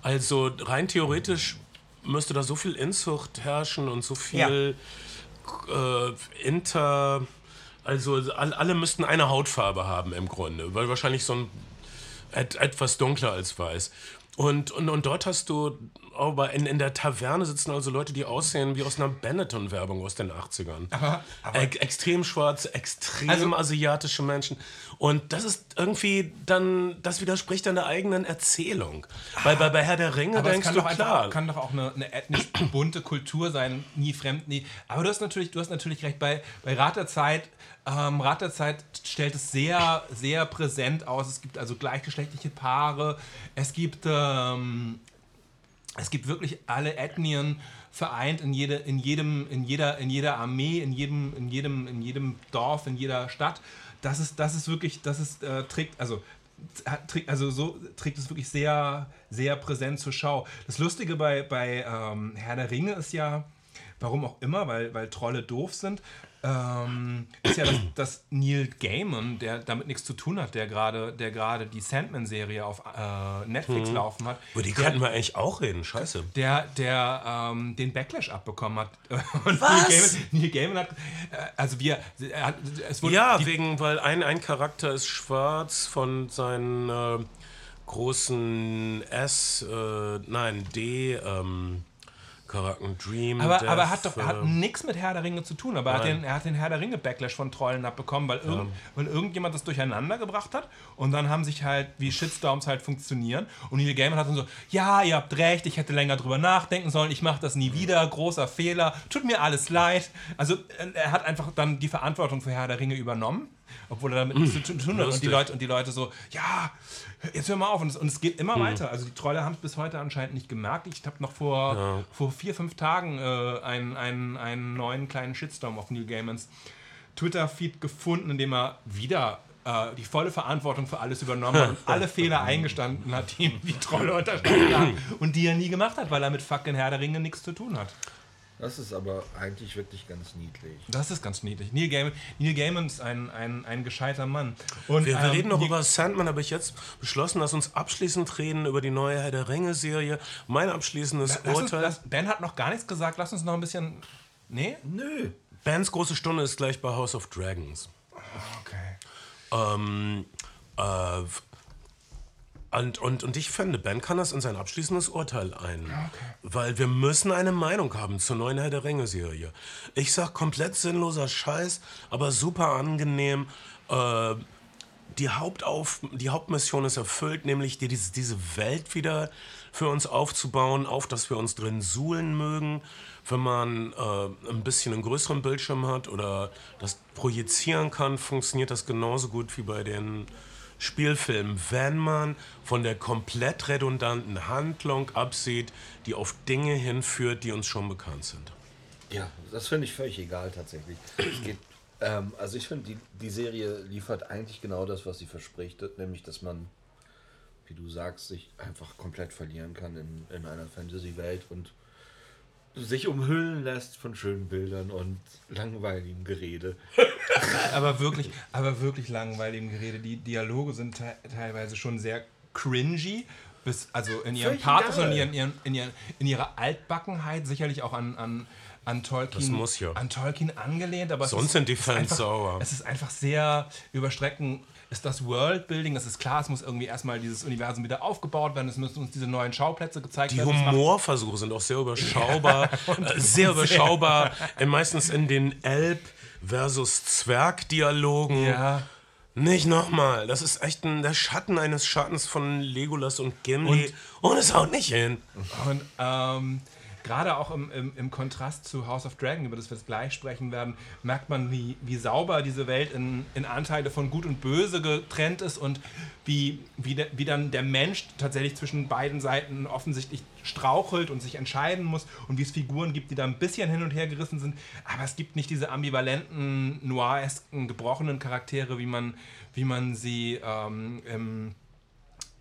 A: Also rein theoretisch müsste da so viel Inzucht herrschen und so viel äh, Inter. Also all, alle müssten eine Hautfarbe haben im Grunde, weil wahrscheinlich so ein et, etwas dunkler als weiß. Und, und, und dort hast du, aber in, in der Taverne sitzen also Leute, die aussehen wie aus einer Benetton-Werbung aus den 80ern.
C: Aber- aber-
A: Ex extrem schwarze, extrem
C: Also-
A: asiatische Menschen. Und das ist irgendwie dann, das widerspricht deiner eigenen Erzählung. Weil bei, bei Herr der Ringe denkst
C: kann
A: du,
C: doch, einfach,
A: klar,
C: kann doch auch eine, eine ethnisch bunte Kultur sein, nie fremd, nie. Aber du hast natürlich, du hast natürlich recht, bei, bei Rat der Zeit Ähm, Rat der Zeit stellt es sehr, sehr präsent aus. Es gibt also gleichgeschlechtliche Paare. Es gibt, ähm, es gibt wirklich alle Ethnien vereint in, jede, in, jedem, in, jeder, in jeder Armee, in jedem, in, jedem, in jedem Dorf, in jeder Stadt. Das ist, das ist wirklich, das ist, äh, trägt, also also so trägt es wirklich sehr, sehr präsent zur Schau. Das Lustige bei, bei ähm, Herr der Ringe ist ja, warum auch immer, weil, weil Trolle doof sind, ähm, ist ja, dass, dass, Neil Gaiman, der damit nichts zu tun hat, der gerade der gerade die Sandman-Serie auf äh, Netflix hm. laufen hat.
A: Über die könnten wir eigentlich auch reden, scheiße.
C: Der, der ähm, den Backlash abbekommen hat.
A: Und Was?
C: Neil Gaiman, Neil Gaiman hat, äh, also wir,
A: hat, es wurde... Ja, wegen, weil ein, ein Charakter ist schwarz von seinen äh, großen S, äh, nein, D, ähm, Charakter Dream.
C: Aber, Death, aber hat doch hat äh, nichts mit Herr der Ringe zu tun. Aber er hat, den, er hat den Herr der Ringe Backlash von Trollen abbekommen, weil, irgend, ja. weil irgendjemand das durcheinander gebracht hat. Und dann haben sich halt, wie Shitstorms halt funktionieren. Und Neil Gaiman hat dann so: Ja, ihr habt recht, ich hätte länger drüber nachdenken sollen, ich mache das nie wieder, großer Fehler, tut mir alles leid. Also, er hat einfach dann die Verantwortung für Herr der Ringe übernommen obwohl er damit nichts zu tun hat. Und die, Leute, und die Leute so, ja, jetzt hör mal auf. Und es, und es geht immer mhm. weiter. Also die Trolle haben es bis heute anscheinend nicht gemerkt. Ich habe noch vor, ja. vor vier, fünf Tagen äh, einen, einen, einen neuen kleinen Shitstorm auf Neil Gaimans Twitter-Feed gefunden, in dem er wieder äh, die volle Verantwortung für alles übernommen hat und alle Fehler eingestanden hat, die ihm die Trolle unterstanden haben und die er nie gemacht hat, weil er mit fucking Herr der Ringe nichts zu tun hat.
B: Das ist aber eigentlich wirklich ganz niedlich.
C: Das ist ganz niedlich. Neil Gaiman, Neil Gaiman ist ein, ein, ein gescheiter Mann.
A: Und, wir, wir ähm, reden noch über Sandman, habe ich jetzt beschlossen, dass uns abschließend reden über die neue Herr der Ringe-Serie. Mein abschließendes
C: lass
A: Urteil.
C: Uns, lass, ben hat noch gar nichts gesagt. Lass uns noch ein bisschen. Nee?
B: Nö.
A: Bens große Stunde ist gleich bei House of Dragons.
C: Okay.
A: Ähm, äh, und, und, und ich finde, Ben kann das in sein abschließendes Urteil ein. Okay. Weil wir müssen eine Meinung haben zur neuen Herr der Ringe-Serie. Ich sag komplett sinnloser Scheiß, aber super angenehm. Äh, die, Hauptauf die Hauptmission ist erfüllt, nämlich die, diese, diese Welt wieder für uns aufzubauen, auf dass wir uns drin suhlen mögen. Wenn man äh, ein bisschen einen größeren Bildschirm hat oder das projizieren kann, funktioniert das genauso gut wie bei den Spielfilm, wenn man von der komplett redundanten Handlung absieht, die auf Dinge hinführt, die uns schon bekannt sind.
B: Ja, das finde ich völlig egal tatsächlich. Geht, ähm, also ich finde, die, die Serie liefert eigentlich genau das, was sie verspricht, nämlich dass man, wie du sagst, sich einfach komplett verlieren kann in, in einer Fantasy-Welt und sich umhüllen lässt von schönen Bildern und langweiligem Gerede.
C: aber wirklich, aber wirklich langweiligem Gerede. Die Dialoge sind te teilweise schon sehr cringy. Bis, also in ihrem Pathos und in, ihren, in, ihren, in ihrer Altbackenheit sicherlich auch an, an, an Tolkien,
A: ja.
C: an Tolkien angelehnt, aber
A: sonst sind die Fans
C: sauer. Es ist einfach sehr überstreckend ist das Worldbuilding, das ist klar, es muss irgendwie erstmal dieses Universum wieder aufgebaut werden, es müssen uns diese neuen Schauplätze gezeigt
A: die
C: werden.
A: Die Humorversuche sind auch sehr überschaubar, äh, sehr überschaubar, sehr. meistens in den Elb versus Zwerg-Dialogen.
C: Ja.
A: Nicht nochmal. Das ist echt ein, der Schatten eines Schattens von Legolas und Gimli. Und, und es haut nicht hin.
C: Und ähm, gerade auch im, im, im, Kontrast zu House of Dragon, über das wir jetzt gleich sprechen werden, merkt man, wie, wie sauber diese Welt in, in Anteile von Gut und Böse getrennt ist und wie, wie, de, wie dann der Mensch tatsächlich zwischen beiden Seiten offensichtlich strauchelt und sich entscheiden muss und wie es Figuren gibt, die da ein bisschen hin und her gerissen sind. Aber es gibt nicht diese ambivalenten, noiresken, gebrochenen Charaktere, wie man, wie man sie ähm, im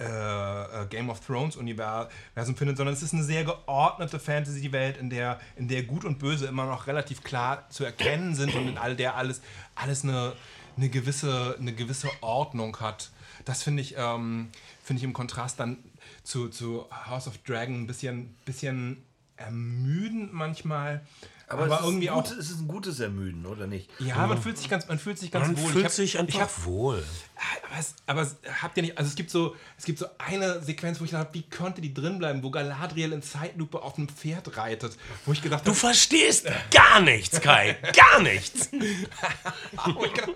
C: äh, äh, Game of Thrones Universum findet, sondern es ist eine sehr geordnete Fantasy-Welt, in der, in der Gut und Böse immer noch relativ klar zu erkennen sind und in all der alles, alles eine, eine, gewisse, eine gewisse Ordnung hat. Das finde ich, ähm, find ich im Kontrast dann zu, zu House of Dragon ein bisschen, bisschen ermüdend manchmal.
B: Aber, aber irgendwie auch. es ist ein gutes Ermüden, oder nicht?
C: Ja, man fühlt sich ganz, man fühlt sich ganz
A: man
C: wohl.
A: Man fühlt hab, sich einfach
C: hab,
A: wohl.
C: Aber, es, aber es, habt ihr nicht, also es gibt so, es gibt so eine Sequenz, wo ich dachte, wie konnte die drin bleiben, wo Galadriel in Zeitlupe auf einem Pferd reitet, wo ich gedacht
A: Du verstehst gar nichts, Kai, gar nichts.
C: gedacht,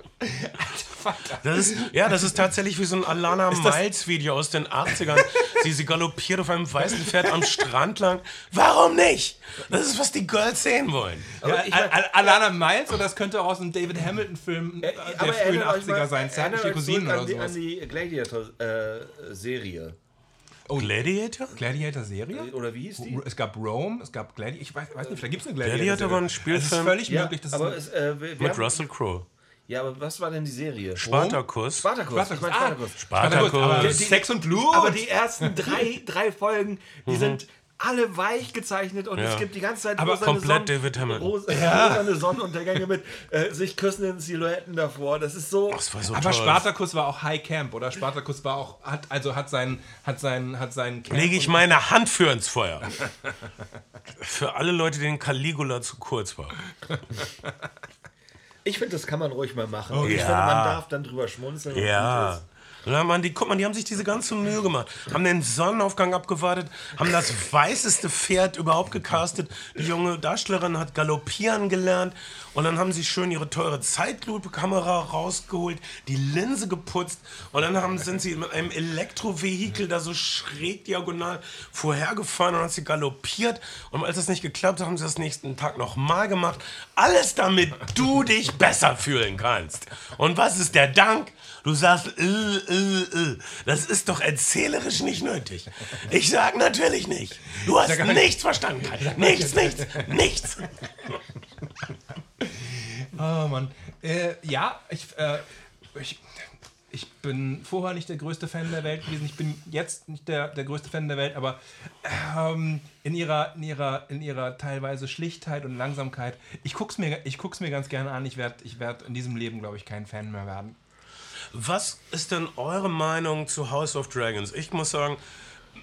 C: Alter,
A: Das ist, ja, das ist tatsächlich wie so ein Alana Miles-Video aus den 80ern. sie, sie galoppiert auf einem weißen Pferd am Strand lang. Warum nicht? Das ist, was die Girls sehen wollen.
C: Ja, Al Al Alana Miles oder das könnte auch aus einem David Hamilton-Film äh, der frühen
B: erinnert euch
C: 80er
B: mal-
C: sein. Zärtliche Cousinen oder
B: an die, an die Gladiator-Serie.
A: Gladiator?
C: Gladiator-Serie?
B: Oder wie hieß die?
C: Es gab Rome, es gab Gladiator. Ich weiß, weiß nicht, vielleicht gibt es eine Gladiator.
A: Gladiator war ein
C: Es ist
A: Spielfilm
C: völlig
B: ja,
C: möglich, dass
B: aber,
C: es
B: es, äh,
A: mit
B: haben,
A: Russell Crowe.
B: ja, aber was war denn die Serie?
A: Spartacus.
B: Spartacus. Ich meine Spartacus.
C: Spartacus. Aber
A: Spartacus.
C: Sex und Blut.
B: Aber die ersten drei, drei Folgen, die sind alle weich gezeichnet und
A: Ja.
B: es gibt die ganze Zeit
C: Aber
A: komplett
B: Sonnen-
A: David Hamilton.
B: Ros rosane Sonnenuntergänge mit äh, sich küssenden Silhouetten davor. Das ist so.
A: Das war so
C: aber
A: toll.
C: Spartacus war auch High Camp, oder? Spartacus war auch, hat, also hat sein, hat sein, hat sein Camp.
A: Lege ich meine Hand für ins Feuer. für alle Leute, denen Caligula zu kurz war.
B: Ich finde, das kann man ruhig mal machen.
C: Oh,
B: ich
A: ja.
B: finde, man darf dann drüber schmunzeln.
A: Ja.
B: Ist.
A: Na, man, die, guck mal, die haben sich diese ganze Mühe gemacht. Haben den Sonnenaufgang abgewartet, haben das weißeste Pferd überhaupt gecastet. Die junge Darstellerin hat galoppieren gelernt. Und dann haben sie schön ihre teure Zeitlupe-Kamera rausgeholt, die Linse geputzt. Und dann haben, sind sie mit einem Elektrovehikel da so schräg diagonal vorhergefahren und hat sie galoppiert. Und als das nicht geklappt hat, haben sie das nächsten Tag nochmal gemacht. Alles damit du dich besser fühlen kannst. Und was ist der Dank? Du sagst, äh, äh, äh. das ist doch erzählerisch nicht nötig. Ich sag natürlich nicht. Du hast nichts verstanden. Kai. Nichts, nichts, nichts.
C: Oh Mann. Äh, ja, ich, äh, ich, ich bin vorher nicht der größte Fan der Welt gewesen. Ich bin jetzt nicht der, der größte Fan der Welt, aber ähm, in, ihrer, in, ihrer, in ihrer teilweise Schlichtheit und Langsamkeit, ich guck's mir, ich guck's mir ganz gerne an. Ich werde ich werd in diesem Leben, glaube ich, kein Fan mehr werden.
A: Was ist denn eure Meinung zu House of Dragons? Ich muss sagen,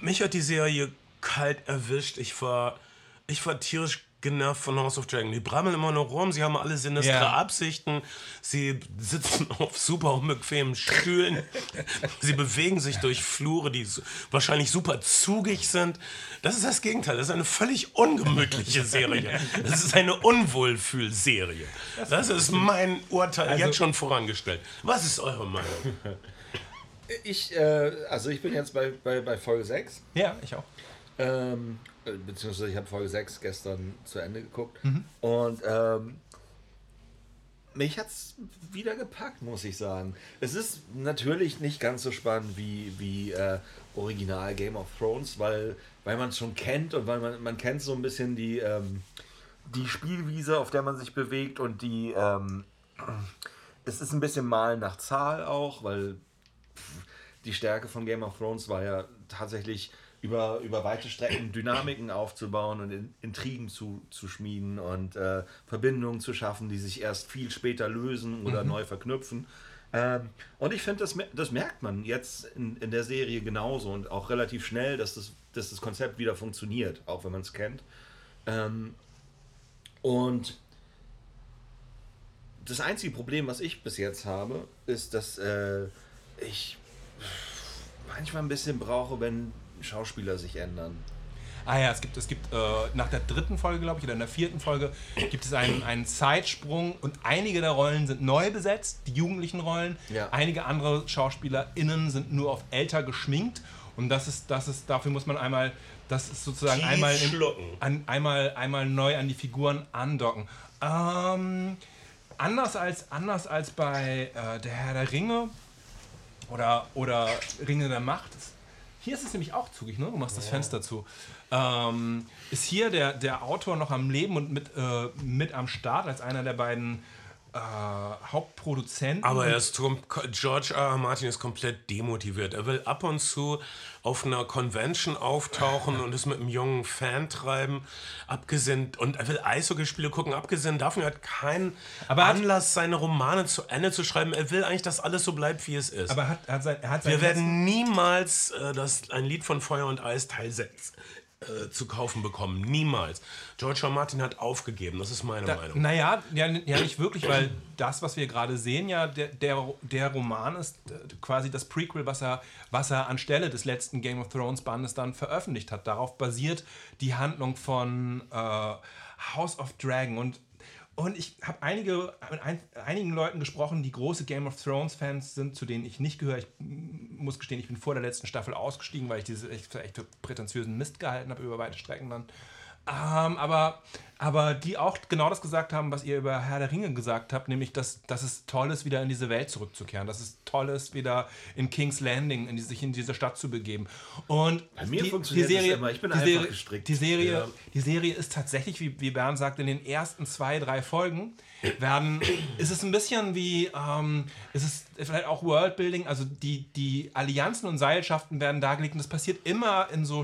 A: mich hat die Serie kalt erwischt. Ich war, ich war tierisch genervt von House of Dragon. Die brammeln immer nur rum, sie haben alle sinistre
C: Ja.
A: Absichten, sie sitzen auf super unbequemen Stühlen, sie bewegen sich durch Flure, die wahrscheinlich super zugig sind. Das ist das Gegenteil, das ist eine völlig ungemütliche Serie. Das ist eine Unwohlfühlserie. Das ist mein Urteil jetzt schon vorangestellt. Was ist eure Meinung?
B: Ich, äh, also ich bin jetzt bei, bei, bei Folge 6.
C: Ja, ich auch.
B: Ähm, äh, beziehungsweise ich habe Folge 6 gestern zu Ende geguckt.
C: Mhm.
B: Und ähm, mich hat es wieder gepackt, muss ich sagen. Es ist natürlich nicht ganz so spannend wie, wie äh, Original Game of Thrones, weil, weil man es schon kennt und weil man, man kennt so ein bisschen die, ähm, die Spielwiese, auf der man sich bewegt und die ähm, es ist ein bisschen Mal nach Zahl auch, weil die Stärke von Game of Thrones war ja tatsächlich über, über weite Strecken Dynamiken aufzubauen und in, Intrigen zu, zu schmieden und äh, Verbindungen zu schaffen, die sich erst viel später lösen oder neu verknüpfen. Ähm, und ich finde, das, das merkt man jetzt in, in der Serie genauso und auch relativ schnell, dass das, dass das Konzept wieder funktioniert, auch wenn man es kennt. Ähm, und das einzige Problem, was ich bis jetzt habe, ist, dass äh, ich manchmal ein bisschen brauche, wenn Schauspieler sich ändern.
C: Ah ja, es gibt, es gibt äh, nach der dritten Folge, glaube ich, oder in der vierten Folge gibt es einen, einen Zeitsprung und einige der Rollen sind neu besetzt, die jugendlichen Rollen.
B: Ja.
C: Einige andere SchauspielerInnen sind nur auf älter geschminkt und das ist, das ist, dafür muss man einmal, das ist sozusagen
A: Tief
C: einmal, im- an, einmal, einmal neu an die Figuren andocken. Ähm, anders, als, anders als bei äh, Der Herr der Ringe oder, oder Ringe der Macht. Hier ist es nämlich auch zugig, ne? Du machst das Fenster zu. Ähm, ist hier der, der Autor noch am Leben und mit, äh, mit am Start als einer der beiden äh, Hauptproduzenten.
A: Aber er ist, George R. R. Martin ist komplett demotiviert. Er will ab und zu auf einer Convention auftauchen und es mit einem jungen Fan treiben. Abgesehen, und er will Eishockeyspiele gucken. Abgesehen davon, er hat keinen
C: Aber er hat-
A: Anlass, seine Romane zu Ende zu schreiben. Er will eigentlich, dass alles so bleibt, wie es ist.
C: aber er hat, hat sein, er hat
A: Wir werden niemals äh, das, ein Lied von Feuer und Eis Teil 6 äh, zu kaufen bekommen. Niemals. George R. Martin hat aufgegeben. Das ist meine
C: Da,
A: Meinung.
C: naja, ja, ja, nicht wirklich, weil das, was wir gerade sehen, ja, der, der, der Roman ist äh, quasi das Prequel, was er, was er anstelle des letzten Game of Thrones Bandes dann veröffentlicht hat. Darauf basiert die Handlung von äh, House of Dragon. Und, Und ich habe einige, mit ein, einigen Leuten gesprochen, die große Game of Thrones-Fans sind, zu denen ich nicht gehöre. Ich muss gestehen, ich bin vor der letzten Staffel ausgestiegen, weil ich diese echt, echt prätentiösen Mist gehalten habe über weite Strecken dann. Ähm, aber, aber die auch genau das gesagt haben, was ihr über Herr der Ringe gesagt habt, nämlich, dass, dass es toll ist, wieder in diese Welt zurückzukehren, dass es toll ist, wieder in King's Landing, in die, sich in diese Stadt zu begeben. Und
B: Bei mir
C: die,
B: funktioniert
C: die Serie,
B: das immer. Ich bin
C: die
B: einfach
C: Serie,
B: gestrickt.
C: Die Serie,
A: Ja.
C: die Serie ist tatsächlich, wie, wie Bernd sagt, in den ersten zwei, drei Folgen werden, ist es ein bisschen wie, ähm, ist es vielleicht auch Worldbuilding, also die, die Allianzen und Seilschaften werden dargelegt und das passiert immer in so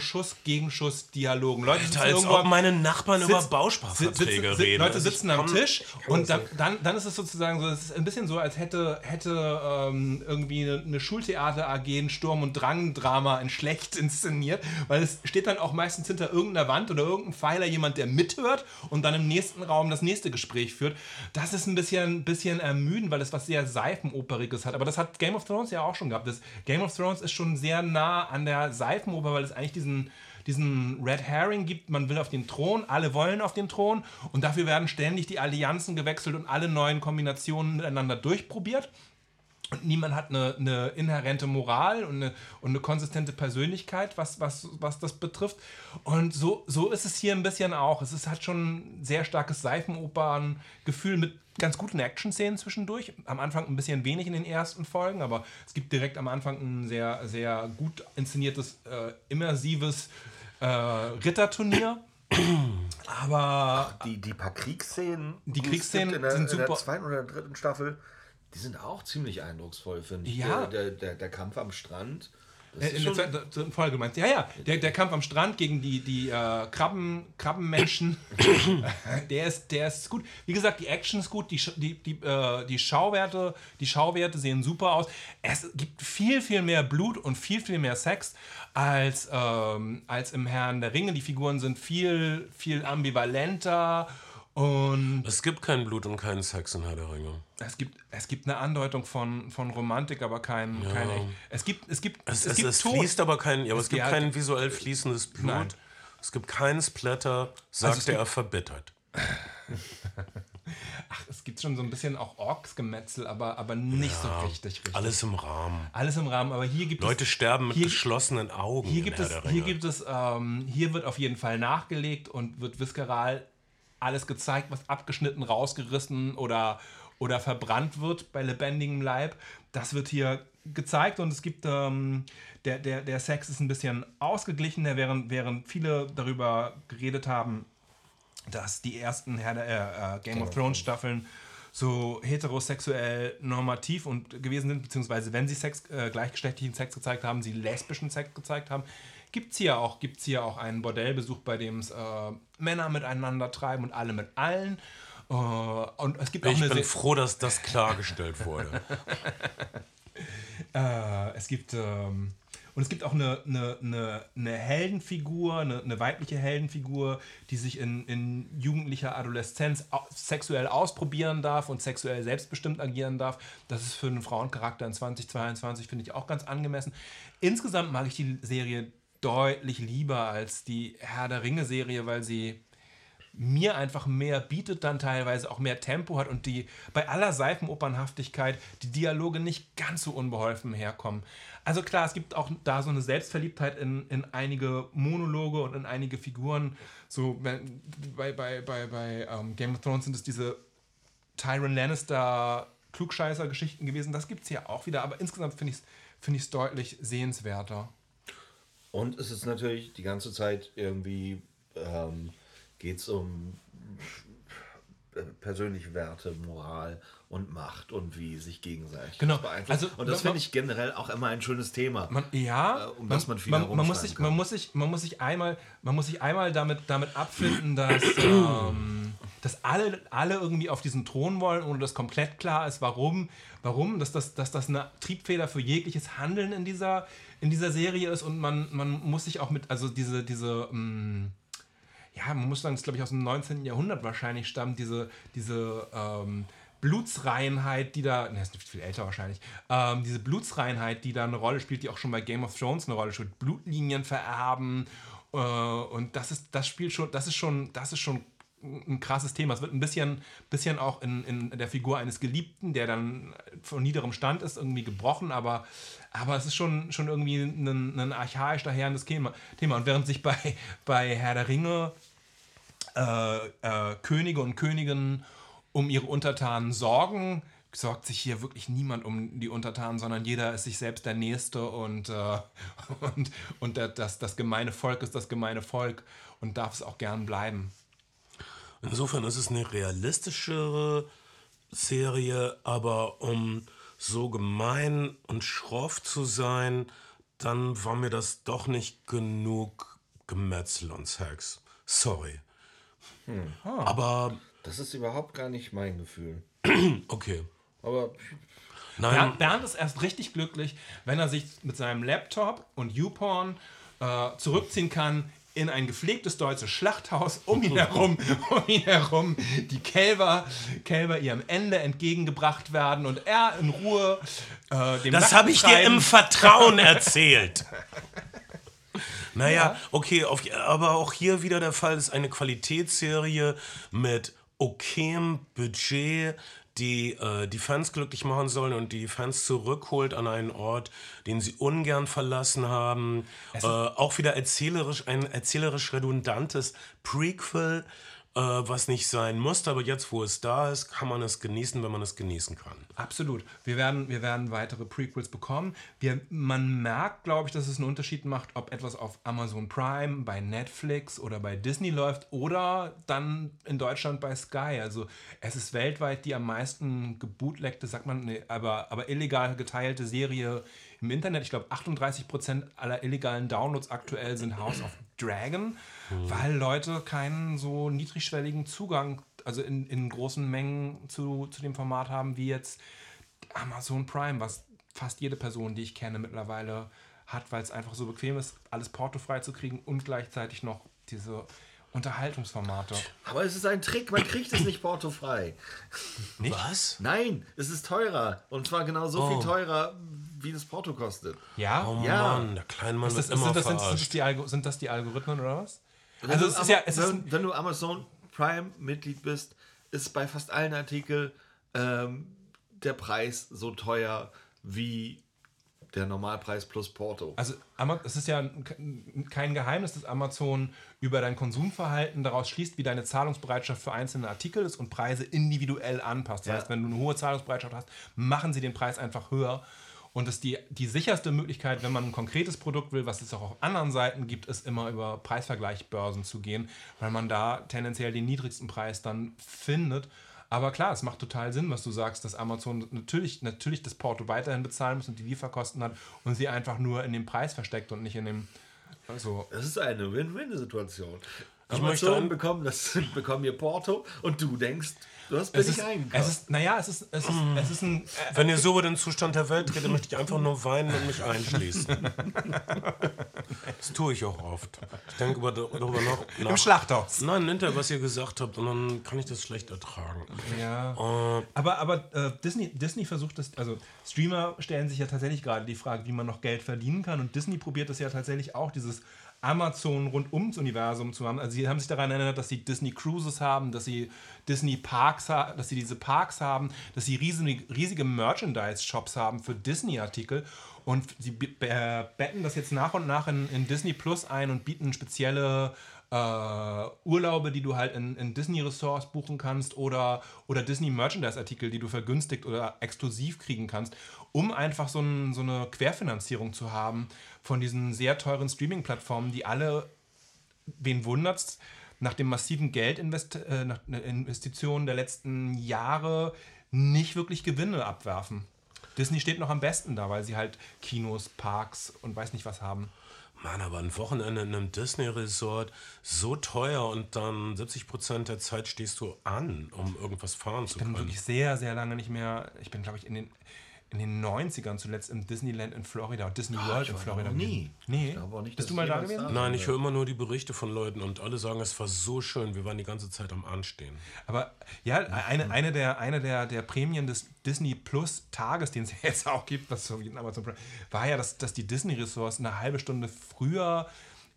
C: Schuss-Gegenschuss-Dialogen. Leute sitzen
A: Als
C: irgendwo
A: ob meine Nachbarn über
C: sitz-
A: Bausparverträge
C: sitz- sitz-
A: reden.
C: Leute sitzen am Tisch und dann, dann, dann ist es sozusagen so, es ist ein bisschen so, als hätte, hätte ähm, irgendwie eine, eine Schultheater AG ein Sturm- und Drang-Drama in schlecht inszeniert, weil es steht dann auch meistens hinter irgendeiner Wand oder irgendeinem Pfeiler jemand, der mithört und dann im nächsten Raum das nächste Gespräch führt. Das ist ein bisschen, bisschen ermüdend, weil es was sehr Seifenoperiges hat. Aber das hat Game of Thrones ja auch schon gehabt. Das Game of Thrones ist schon sehr nah an der Seifenoper, weil es eigentlich diesen diesen Red Herring gibt, man will auf den Thron, alle wollen auf den Thron und dafür werden ständig die Allianzen gewechselt und alle neuen Kombinationen miteinander durchprobiert. Und niemand hat eine, eine inhärente Moral und eine, und eine konsistente Persönlichkeit, was, was, was das betrifft. Und so, so ist es hier ein bisschen auch. Es ist, hat schon ein sehr starkes Seifenopern-Gefühl mit ganz guten Action-Szenen zwischendurch. Am Anfang ein bisschen wenig in den ersten Folgen, aber es gibt direkt am Anfang ein sehr, sehr gut inszeniertes, äh, immersives äh, Ritterturnier. Aber
B: Die, die paar Kriegsszenen,
C: Die Kriegsszenen
B: der,
C: sind
B: in der
C: super.
B: zweiten oder dritten Staffel, die sind auch ziemlich eindrucksvoll, finde ich.
C: Ja.
B: Der, der, der, Kampf am Strand. Das
C: Äh, In der zweiten Folge meinst du? Ja, ja. Der, der Kampf am Strand gegen die, die äh, Krabben, Krabbenmenschen, der ist, der ist gut. Wie gesagt, die Action ist gut, die, die, die, äh, die, Schauwerte, die Schauwerte sehen super aus. Es gibt viel, viel mehr Blut und viel, viel mehr Sex als, ähm, als im Herrn der Ringe. Die Figuren sind viel, viel ambivalenter und
A: Es gibt kein Blut und keinen Sex in Herr der Ringe.
C: es gibt, es gibt eine Andeutung von, von Romantik, aber kein, kein echt. Es gibt, es gibt,
A: Es,
C: es,
A: es,
C: gibt
A: es fließt aber kein, ja, aber es, gibt
C: ja,
A: kein visuell fließendes Blut.
C: Nein.
A: Es gibt keinen Splatter, sagt
C: Also es gibt-
A: er verbittert.
C: Es gibt schon so ein bisschen auch Orksgemetzel, aber, aber nicht so richtig, richtig.
A: Alles im Rahmen.
C: Alles im Rahmen, aber hier gibt
A: Leute
C: es.
A: sterben mit
C: hier-
A: geschlossenen Augen
C: Hier gibt es, hier gibt es, ähm, hier wird auf jeden Fall nachgelegt und wird viskaral alles gezeigt, was abgeschnitten, rausgerissen oder, oder verbrannt wird bei lebendigem Leib. Das wird hier gezeigt und es gibt, ähm, der, der, der Sex ist ein bisschen ausgeglichener, während, während viele darüber geredet haben, dass die ersten Herr der, äh, äh, Game of Thrones Staffeln so heterosexuell normativ und gewesen sind, beziehungsweise wenn sie Sex, äh, gleichgeschlechtlichen Sex gezeigt haben, sie lesbischen Sex gezeigt haben, gibt es hier, auch- gibt's hier auch einen Bordellbesuch, bei dem es äh, Männer miteinander treiben und alle mit allen. Äh, und es gibt auch
A: Ich
C: eine
A: bin
C: Se-
A: froh, dass das klargestellt wurde.
C: Äh, es gibt ähm, und es gibt auch eine, eine, eine, eine Heldenfigur, eine, eine weibliche Heldenfigur, die sich in, in jugendlicher Adoleszenz sexuell ausprobieren darf und sexuell selbstbestimmt agieren darf. Das ist für einen Frauencharakter in 2022, finde ich, auch ganz angemessen. Insgesamt mag ich die Serie deutlich lieber als die Herr der Ringe-Serie, weil sie mir einfach mehr bietet, dann teilweise auch mehr Tempo hat und die bei aller Seifenopernhaftigkeit die Dialoge nicht ganz so unbeholfen herkommen. Also klar, es gibt auch da so eine Selbstverliebtheit in, in einige Monologe und in einige Figuren. So bei, bei, bei, bei ähm, Game of Thrones sind es diese Tyrion Lannister Klugscheißer-Geschichten gewesen. Das gibt es hier auch wieder, aber insgesamt finde ich es find deutlich sehenswerter.
B: Und es ist natürlich die ganze Zeit irgendwie, ähm, geht es um persönliche Werte, Moral und Macht und wie sich gegenseitig
C: Genau.
B: beeinflusst.
C: Also,
B: und das
C: man-
B: finde ich generell auch immer ein schönes Thema.
C: Man, ja,
B: Äh, um das man viel
C: man, man, muss sich,
B: kann.
C: man, muss sich, man muss sich einmal, man muss sich einmal damit, damit abfinden, dass, ähm, dass alle, alle irgendwie auf diesen Thron wollen, ohne dass komplett klar ist, warum, warum, dass das, dass das eine Triebfeder für jegliches Handeln in dieser, in dieser Serie ist und man, man muss sich auch mit, also diese, diese, ähm, ja, man muss sagen, das glaube ich aus dem 19. Jahrhundert wahrscheinlich stammt, diese, diese ähm, Blutsreinheit, die da, ne, ist viel älter wahrscheinlich, ähm, diese Blutsreinheit, die da eine Rolle spielt, die auch schon bei Game of Thrones eine Rolle spielt, Blutlinien vererben äh, und das ist, das spielt schon, das ist schon, das ist schon ein krasses Thema. Es wird ein bisschen, bisschen auch in, in der Figur eines Geliebten, der dann von niederem Stand ist, irgendwie gebrochen, aber, aber es ist schon, schon irgendwie ein, ein archaisch daherrendes Thema. Und während sich bei, bei Herr der Ringe äh, äh, Könige und Königinnen um ihre Untertanen sorgen, sorgt sich hier wirklich niemand um die Untertanen, sondern jeder ist sich selbst der Nächste und, äh, und, und das, das gemeine Volk ist das gemeine Volk und darf es auch gern bleiben.
A: Insofern ist es eine realistischere Serie, aber um so gemein und schroff zu sein, dann war mir das doch nicht genug Gemetzel und Sex. Sorry. Hm. Aber.
B: Das ist überhaupt gar nicht mein Gefühl.
A: okay.
B: Aber.
C: Nein. Bernd, Bernd ist erst richtig glücklich, wenn er sich mit seinem Laptop und YouPorn äh, zurückziehen kann in ein gepflegtes deutsches Schlachthaus um ihn herum, um ihn herum die Kälber, Kälber ihrem Ende entgegengebracht werden und er in Ruhe äh, dem
A: Das habe ich dir im Vertrauen erzählt. Naja, ja. okay, auf, aber auch hier wieder der Fall ist eine Qualitätsserie mit okayem Budget, die äh, die Fans glücklich machen sollen und die Fans zurückholt an einen Ort, den sie ungern verlassen haben. Äh, auch wieder erzählerisch, ein erzählerisch redundantes Prequel äh, was nicht sein muss, aber jetzt, wo es da ist, kann man es genießen, wenn man es genießen kann.
C: Absolut. Wir werden, wir werden weitere Prequels bekommen. Wir, man merkt, glaube ich, dass es einen Unterschied macht, ob etwas auf Amazon Prime, bei Netflix oder bei Disney läuft oder dann in Deutschland bei Sky. Also es ist weltweit die am meisten gebootlegte, sagt man, nee, aber, aber illegal geteilte Serie im Internet. Ich glaube, 38% aller illegalen Downloads aktuell sind House of Dragon, mhm. weil Leute keinen so niedrigschwelligen Zugang, also in, in großen Mengen zu, zu dem Format haben, wie jetzt Amazon Prime, was fast jede Person, die ich kenne, mittlerweile hat, weil es einfach so bequem ist, alles portofrei zu kriegen und gleichzeitig noch diese Unterhaltungsformate.
B: Aber es ist ein Trick, man kriegt es nicht portofrei.
A: Nicht? Was?
B: Nein, es ist teurer. Und zwar genau so oh. viel teurer, wie das Porto kostet.
C: Ja?
A: Oh
B: ja.
A: Mann, der kleine Mann
C: ist
A: das, immer
C: sind, das,
A: sind,
C: das die sind das die Algorithmen oder was?
B: Also es ist ja, es wenn, ist wenn du Amazon Prime-Mitglied bist, ist bei fast allen Artikeln ähm, der Preis so teuer wie der Normalpreis plus Porto.
C: Also es ist ja kein Geheimnis, dass Amazon über dein Konsumverhalten daraus schließt, wie deine Zahlungsbereitschaft für einzelne Artikel ist und Preise individuell anpasst. Das ja. heißt, wenn du eine hohe Zahlungsbereitschaft hast, machen sie den Preis einfach höher. Und das ist die, die sicherste Möglichkeit, wenn man ein konkretes Produkt will, was es auch auf anderen Seiten gibt, ist immer über Preisvergleichbörsen zu gehen, weil man da tendenziell den niedrigsten Preis dann findet. Aber klar, es macht total Sinn, was du sagst, dass Amazon natürlich, natürlich das Porto weiterhin bezahlen muss und die Lieferkosten hat und sie einfach nur in dem Preis versteckt und nicht in dem. Also
B: das ist eine Win-Win-Situation. Amazon bekommen, das, bekommen ihr Porto und du denkst, Du hast billig
C: eingekauft. Es ist, naja, es ist, es ist, es ist ein. Äh,
A: Wenn ihr so über den Zustand der Welt redet, möchte ich einfach nur weinen und mich einschließen. das tue ich auch oft. Ich denke über, darüber noch.
C: Nach. Im Schlachthaus.
A: Nein, hinterher, was ihr gesagt habt, und dann kann ich das schlecht ertragen.
C: Ja. Uh, aber aber äh, Disney, Disney versucht das, also Streamer stellen sich ja tatsächlich gerade die Frage, wie man noch Geld verdienen kann. Und Disney probiert das ja tatsächlich auch, dieses Amazon rund ums Universum zu haben. Also sie haben sich daran erinnert, dass sie Disney Cruises haben, dass sie Disney Parks haben, dass sie diese Parks haben, dass sie riesige, riesige Merchandise-Shops haben für Disney-Artikel. Und sie betten das jetzt nach und nach in, in Disney Plus ein und bieten spezielle äh, Urlaube, die du halt in, in Disney-Ressorts buchen kannst oder, oder Disney-Merchandise-Artikel, die du vergünstigt oder exklusiv kriegen kannst, um einfach so, ein, so eine Querfinanzierung zu haben von diesen sehr teuren Streaming-Plattformen, die alle, wen wundert's, nach dem massiven Geldinvestitionen äh, der letzten Jahre nicht wirklich Gewinne abwerfen. Disney steht noch am besten da, weil sie halt Kinos, Parks und weiß nicht was haben.
A: Mann, aber ein Wochenende in einem Disney-Resort so teuer und dann 70% der Zeit stehst du an, um irgendwas fahren zu können.
C: Ich bin wirklich sehr, sehr lange nicht mehr. Ich bin, glaube ich, in den in den 90ern zuletzt im Disneyland in Florida, Disney
B: oh,
C: World in Florida.
B: Nie.
C: Nee. Nicht, Bist du mal da gewesen?
A: Nein, ich höre immer nur die Berichte von Leuten und alle sagen, es war so schön, wir waren die ganze Zeit am Anstehen.
C: Aber ja, eine, eine, der, eine der, der Prämien des Disney Plus Tages, den es jetzt auch gibt, was Amazon Prime, war ja, dass, dass die Disney Ressorts eine halbe Stunde früher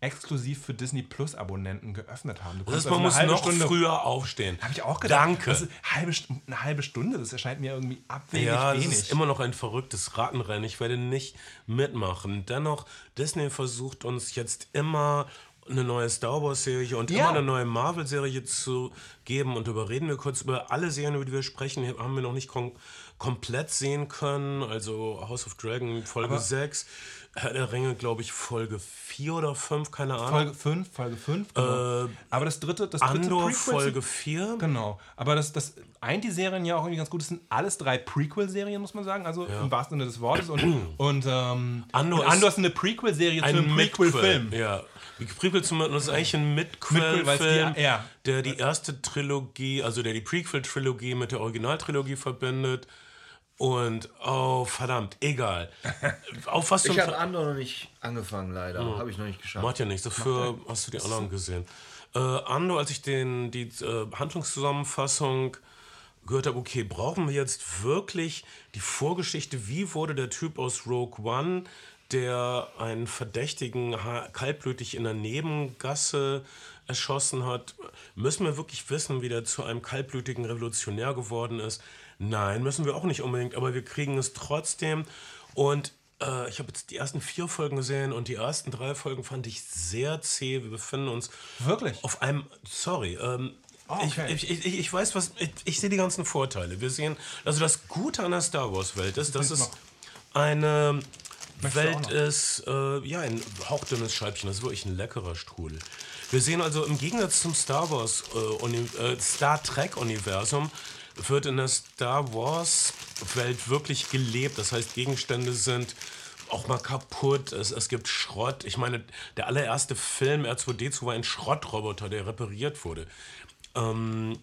C: exklusiv für Disney Plus Abonnenten geöffnet haben. Du
A: Das
C: konntest
A: man
C: also
A: muss noch früher aufstehen.
C: Habe ich auch gedacht.
A: Danke.
C: Das ist halbe, St- eine halbe Stunde, das erscheint mir irgendwie abwegig
A: Ja, das
C: wenig.
A: ist immer noch ein verrücktes Ratenrennen. Ich werde nicht mitmachen. Dennoch, Disney versucht uns jetzt immer eine neue Star Wars-Serie und
C: Ja.
A: immer eine neue Marvel-Serie zu geben. Und darüber reden wir kurz über alle Serien, über die wir sprechen. Haben wir noch nicht kom komplett sehen können. Also House of Dragon Folge 6, Herr der Ringe, glaube ich, Folge 4 oder 5, keine Ahnung.
C: Folge 5, Folge 5. Genau. Aber das dritte, das dritte
A: Äh, Andor
C: Prequel-
A: Folge 4.
C: Genau. Aber das, das eint die Serien ja auch irgendwie ganz gut. Das sind alles drei Prequel-Serien, muss man sagen. Also im wahrsten Sinne des Wortes. Und, und ähm,
A: Andor
C: und
A: ist
C: Andor ist eine Prequel-Serie zu
A: Ein
C: einem Prequel-Film.
A: Prequel, Ja. Die Prequel zum das ist eigentlich ein Midquel-Film,
C: ja.
A: der die erste Trilogie, also der die Prequel-Trilogie mit der Originaltrilogie verbindet. Und, oh, verdammt, egal. Auf was
B: Ich habe Andor noch nicht angefangen, leider. Habe ich noch nicht geschafft.
A: Macht ja nichts, dafür hast du die anderen gesehen. Äh, Ando, als ich den, die äh, Handlungszusammenfassung gehört habe, okay, brauchen wir jetzt wirklich die Vorgeschichte, wie wurde der Typ aus Rogue One, der einen Verdächtigen kaltblütig in der Nebengasse erschossen hat, müssen wir wirklich wissen, wie der zu einem kaltblütigen Revolutionär geworden ist? Nein, müssen wir auch nicht unbedingt, aber wir kriegen es trotzdem. Und äh, ich habe jetzt die ersten vier Folgen gesehen und die ersten drei Folgen fand ich sehr zäh. Wir befinden uns
C: Wirklich?
A: auf einem, sorry, ähm,
C: okay.
A: ich, ich, ich, ich weiß, was, ich, sehe die ganzen Vorteile. Wir sehen, also das Gute an der Star Wars-Welt ist, dass es eine
C: du
A: Welt ist, äh, ja, ein hauchdünnes Scheibchen. Das ist wirklich ein leckerer Strudel. Wir sehen also im Gegensatz zum Star Wars, äh, Uni, äh, Star Trek-Universum, wird in der Star Wars-Welt wirklich gelebt. Das heißt, Gegenstände sind auch mal kaputt, es, es gibt Schrott. Ich meine, der allererste Film R2D2 war ein Schrottroboter, der repariert wurde. Ähm,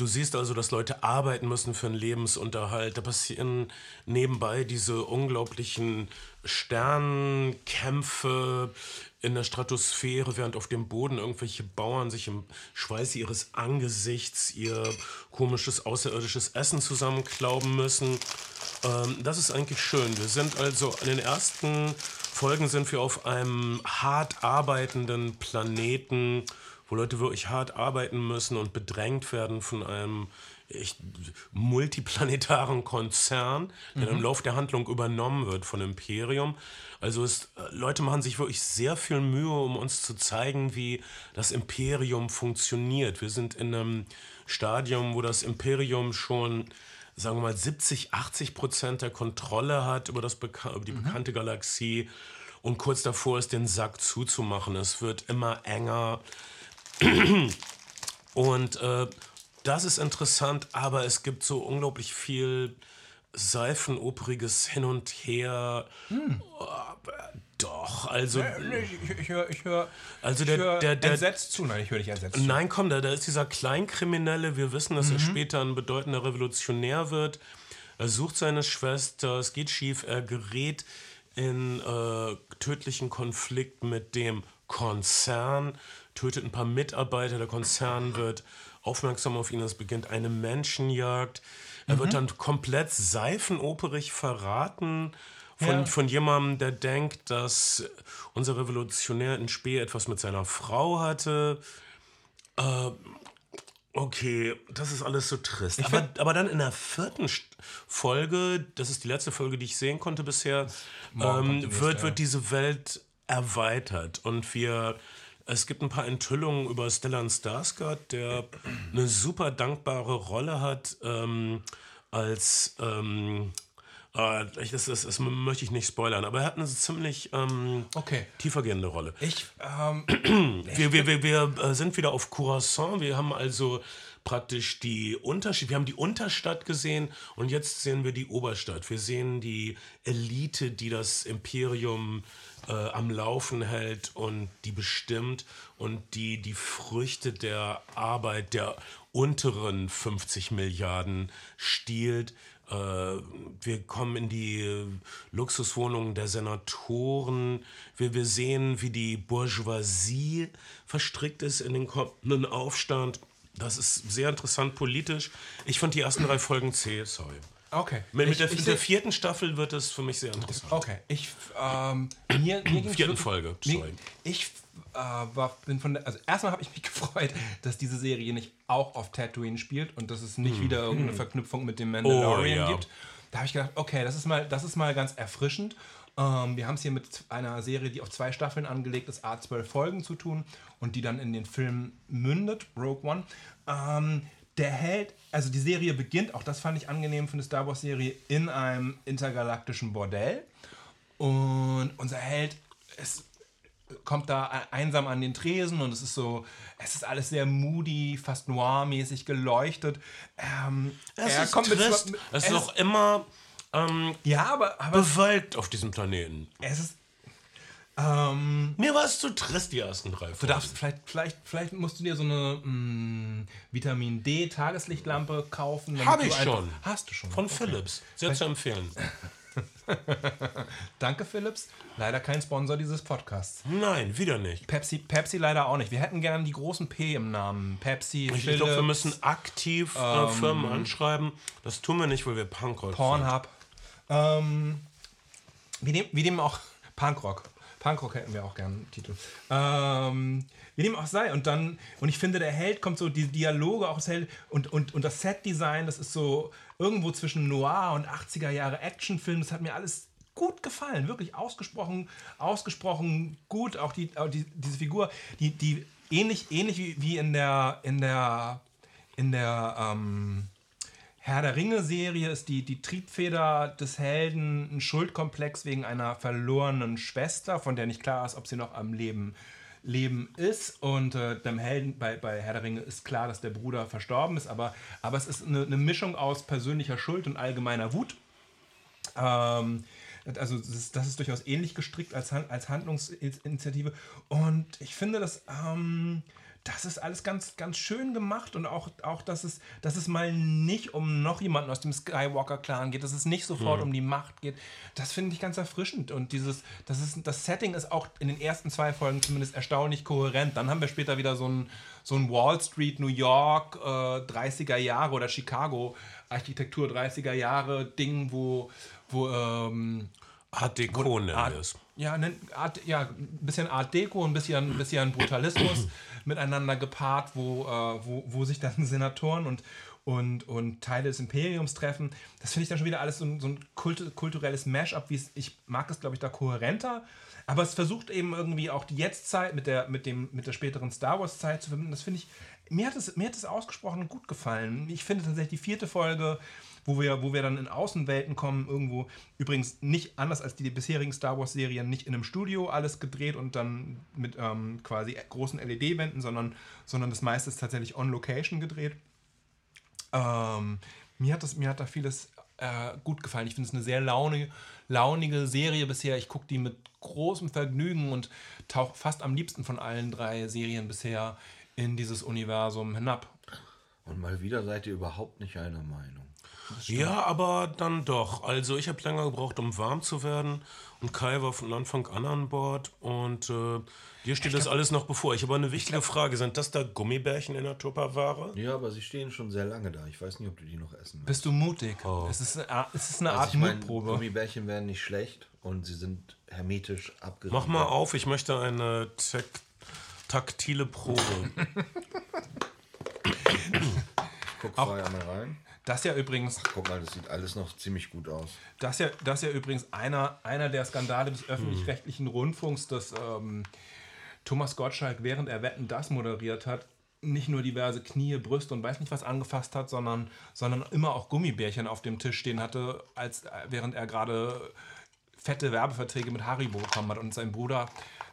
A: du siehst also, dass Leute arbeiten müssen für einen Lebensunterhalt. Da passieren nebenbei diese unglaublichen Sternkämpfe in der Stratosphäre, während auf dem Boden irgendwelche Bauern sich im Schweiß ihres Angesichts ihr komisches außerirdisches Essen zusammenklauben müssen. Ähm, das ist eigentlich schön. Wir sind also in den ersten Folgen sind wir auf einem hart arbeitenden Planeten, wo Leute wirklich hart arbeiten müssen und bedrängt werden von einem echt multiplanetaren Konzern, der im Laufe der Handlung übernommen wird von Imperium. Also es, äh, Leute machen sich wirklich sehr viel Mühe, um uns zu zeigen, wie das Imperium funktioniert. Wir sind in einem Stadium, wo das Imperium schon sagen wir mal, 70, 80 Prozent der Kontrolle hat über, das Beka über die bekannte Galaxie und kurz davor ist, den Sack zuzumachen. Es wird immer enger. Und äh, das ist interessant, aber es gibt so unglaublich viel seifenoperiges Hin und Her. Oh, doch, also.
C: Ich, ich höre ich hör,
A: Also
C: ich
A: der-
C: hör
A: der- der-
C: entsetzt zu. Nein, ich höre nicht entsetzt zu.
A: Nein, komm, da, da ist dieser Kleinkriminelle. Wir wissen, dass er später ein bedeutender Revolutionär wird. Er sucht seine Schwester, es geht schief, er gerät in äh, tödlichen Konflikt mit dem Konzern, tötet ein paar Mitarbeiter, der Konzern wird aufmerksam auf ihn, es beginnt eine Menschenjagd. Er wird dann komplett seifenoperig verraten von,
C: Ja.
A: von jemandem, der denkt, dass unser Revolutionär in Spee etwas mit seiner Frau hatte. Äh, okay, das ist alles so trist. Aber, aber dann in der vierten Folge, das ist die letzte Folge, die ich sehen konnte bisher, ähm, wird, wird diese Welt erweitert. Und wir. Es gibt ein paar Enthüllungen über Stellan Skarsgård, der eine super dankbare Rolle hat ähm, als ähm, äh, das, das, das möchte ich nicht spoilern, aber er hat eine ziemlich ähm,
C: Okay.
A: tiefergehende Rolle.
C: Ich, ähm,
A: Wir, wir, wir, wir äh, sind wieder auf Curacao. Wir haben also praktisch die Unterschied. Wir haben die Unterstadt gesehen und jetzt sehen wir die Oberstadt. Wir sehen die Elite, die das Imperium äh, am Laufen hält und die bestimmt und die die Früchte der Arbeit der unteren 50 Milliarden stiehlt. Äh, wir kommen in die äh, Luxuswohnungen der Senatoren. Wir, wir sehen, wie die Bourgeoisie verstrickt ist in den kommenden Aufstand. Das ist sehr interessant politisch. Ich fand die ersten drei Folgen zäh, sorry.
C: Okay.
A: Mit, mit
C: Ich-
A: der,
C: ich
A: mit der vierten Staffel wird es für mich sehr interessant.
C: Okay, ich ähm, mir, mir
A: Vierten Folge,
C: mir-. Ich äh, war, bin von der, also erstmal habe ich mich gefreut, dass diese Serie nicht auch auf Tatooine spielt und dass es nicht wieder irgendeine Verknüpfung mit dem Mandalorian
A: Hm. Oh, ja.
C: gibt. Da habe ich gedacht, okay, das ist mal, das ist mal ganz erfrischend. Ähm, wir haben es hier mit einer Serie, die auf zwei Staffeln angelegt ist, A12 Folgen zu tun und die dann in den Film mündet, Rogue One. Ähm, der Held, also die Serie beginnt, auch das fand ich angenehm für eine Star Wars Serie, in einem intergalaktischen Bordell. Und unser Held ist, kommt da einsam an den Tresen und es ist so, es ist alles sehr moody, fast noir-mäßig geleuchtet. Ähm,
A: Es
C: er
A: ist
C: kommt mit-
A: trist.
C: mit-
A: es ist
C: es
A: doch immer ähm,
C: Ja, aber, aber
A: bewölkt auf diesem Planeten.
C: es ist. Ähm,
A: Mir war es zu trist, die ersten drei
C: du
A: Folgen.
C: darfst, vielleicht, vielleicht, vielleicht musst du dir so eine mm, Vitamin D Tageslichtlampe kaufen. damit
A: Hab
C: du
A: ich schon.
C: Hast du schon.
A: Von Philips. Sehr zu empfehlen.
C: Danke, Philips. Leider kein Sponsor dieses Podcasts.
A: Nein, wieder nicht.
C: Pepsi, Pepsi leider auch nicht. Wir hätten gern die großen P im Namen. Pepsi,
A: Ich
C: Philips,
A: glaube, wir müssen aktiv äh, Firmen anschreiben. Das tun wir nicht, weil wir Punkrock sind.
C: Pornhub. Ähm, wie, dem, wie dem auch Punkrock. Punkrock hätten wir auch gern einen Titel. Ähm, wie dem auch sei. Und dann, und ich finde, der Held kommt so, die Dialoge auch das Held und, und, und das Set-Design, das ist so irgendwo zwischen Noir und 80er Jahre Actionfilm. Das hat mir alles gut gefallen. Wirklich ausgesprochen, ausgesprochen gut. Auch, die, auch die, diese Figur, die, die ähnlich, ähnlich wie, wie in der, in der, in der, ähm, Herr der Ringe-Serie ist die, die Triebfeder des Helden ein Schuldkomplex wegen einer verlorenen Schwester, von der nicht klar ist, ob sie noch am Leben, Leben ist. Und äh, dem Helden bei, bei Herr der Ringe ist klar, dass der Bruder verstorben ist, aber, aber es ist eine, eine Mischung aus persönlicher Schuld und allgemeiner Wut. Ähm, also das ist, das ist durchaus ähnlich gestrickt als, als Handlungsinitiative. Und ich finde, das, ähm, das ist alles ganz, ganz schön gemacht und auch, auch dass, es, dass es mal nicht um noch jemanden aus dem Skywalker-Clan geht, dass es nicht sofort um die Macht geht. Das finde ich ganz erfrischend. Und dieses, das, ist, das Setting ist auch in den ersten zwei Folgen zumindest erstaunlich kohärent. Dann haben wir später wieder so ein, so ein Wall Street, New York, äh, 30er Jahre oder Chicago Architektur 30er Jahre Ding, wo, wo ähm,
A: Art Deco nennen
C: Art,
A: es.
C: ja, Art, ja, ein bisschen Art Deco, ein bisschen, ein bisschen Brutalismus miteinander gepaart, wo, äh, wo, wo sich dann Senatoren und, und, und Teile des Imperiums treffen. Das finde ich dann schon wieder alles so ein, so ein kult, kulturelles Mash-up, wie es, ich mag es, glaube ich, da kohärenter. Aber es versucht eben irgendwie auch die Jetztzeit mit der, mit dem, mit der späteren Star Wars-Zeit zu verbinden. Das finde ich, mir hat, es, mir hat es ausgesprochen gut gefallen. Ich finde tatsächlich die vierte Folge, wo wir, wo wir dann in Außenwelten kommen, irgendwo, übrigens nicht anders als die bisherigen Star Wars-Serien, nicht in einem Studio alles gedreht und dann mit ähm, quasi großen LED-Wänden, sondern, sondern das meiste ist tatsächlich on Location gedreht. Ähm, mir, hat das, mir hat da vieles äh, gut gefallen. Ich finde es eine sehr launige, launige Serie bisher. Ich gucke die mit großem Vergnügen und tauche fast am liebsten von allen drei Serien bisher in dieses Universum hinab.
B: Und mal wieder seid ihr überhaupt nicht einer Meinung.
A: Ja, aber dann doch. Also ich habe länger gebraucht, um warm zu werden. Und Kai war von Anfang an an Bord. Und äh, dir steht das alles noch bevor. Ich habe eine wichtige Frage. Sind das da Gummibärchen in der Tupperware?
B: Ja, aber sie stehen schon sehr lange da. Ich weiß nicht, ob du die noch essen willst.
C: Bist du mutig? Es, ist, eine Art- es ist eine Art
B: Also ich meine,
C: Mutprobe.
B: Gummibärchen werden nicht schlecht und sie sind hermetisch abgeriegelt.
A: Mach mal auf, ich möchte eine tek- taktile Probe.
B: Guck vorher mal rein.
C: Das ja übrigens
B: Guck mal, das sieht alles noch ziemlich gut aus.
C: Das ja, das ja übrigens einer, einer der Skandale des öffentlich-rechtlichen Rundfunks, dass ähm, Thomas Gottschalk, während er Wetten das moderiert hat, nicht nur diverse Knie, Brüste und weiß nicht was angefasst hat, sondern, sondern immer auch Gummibärchen auf dem Tisch stehen hatte, als, während er gerade fette Werbeverträge mit Haribo bekommen hat. Und sein Bruder,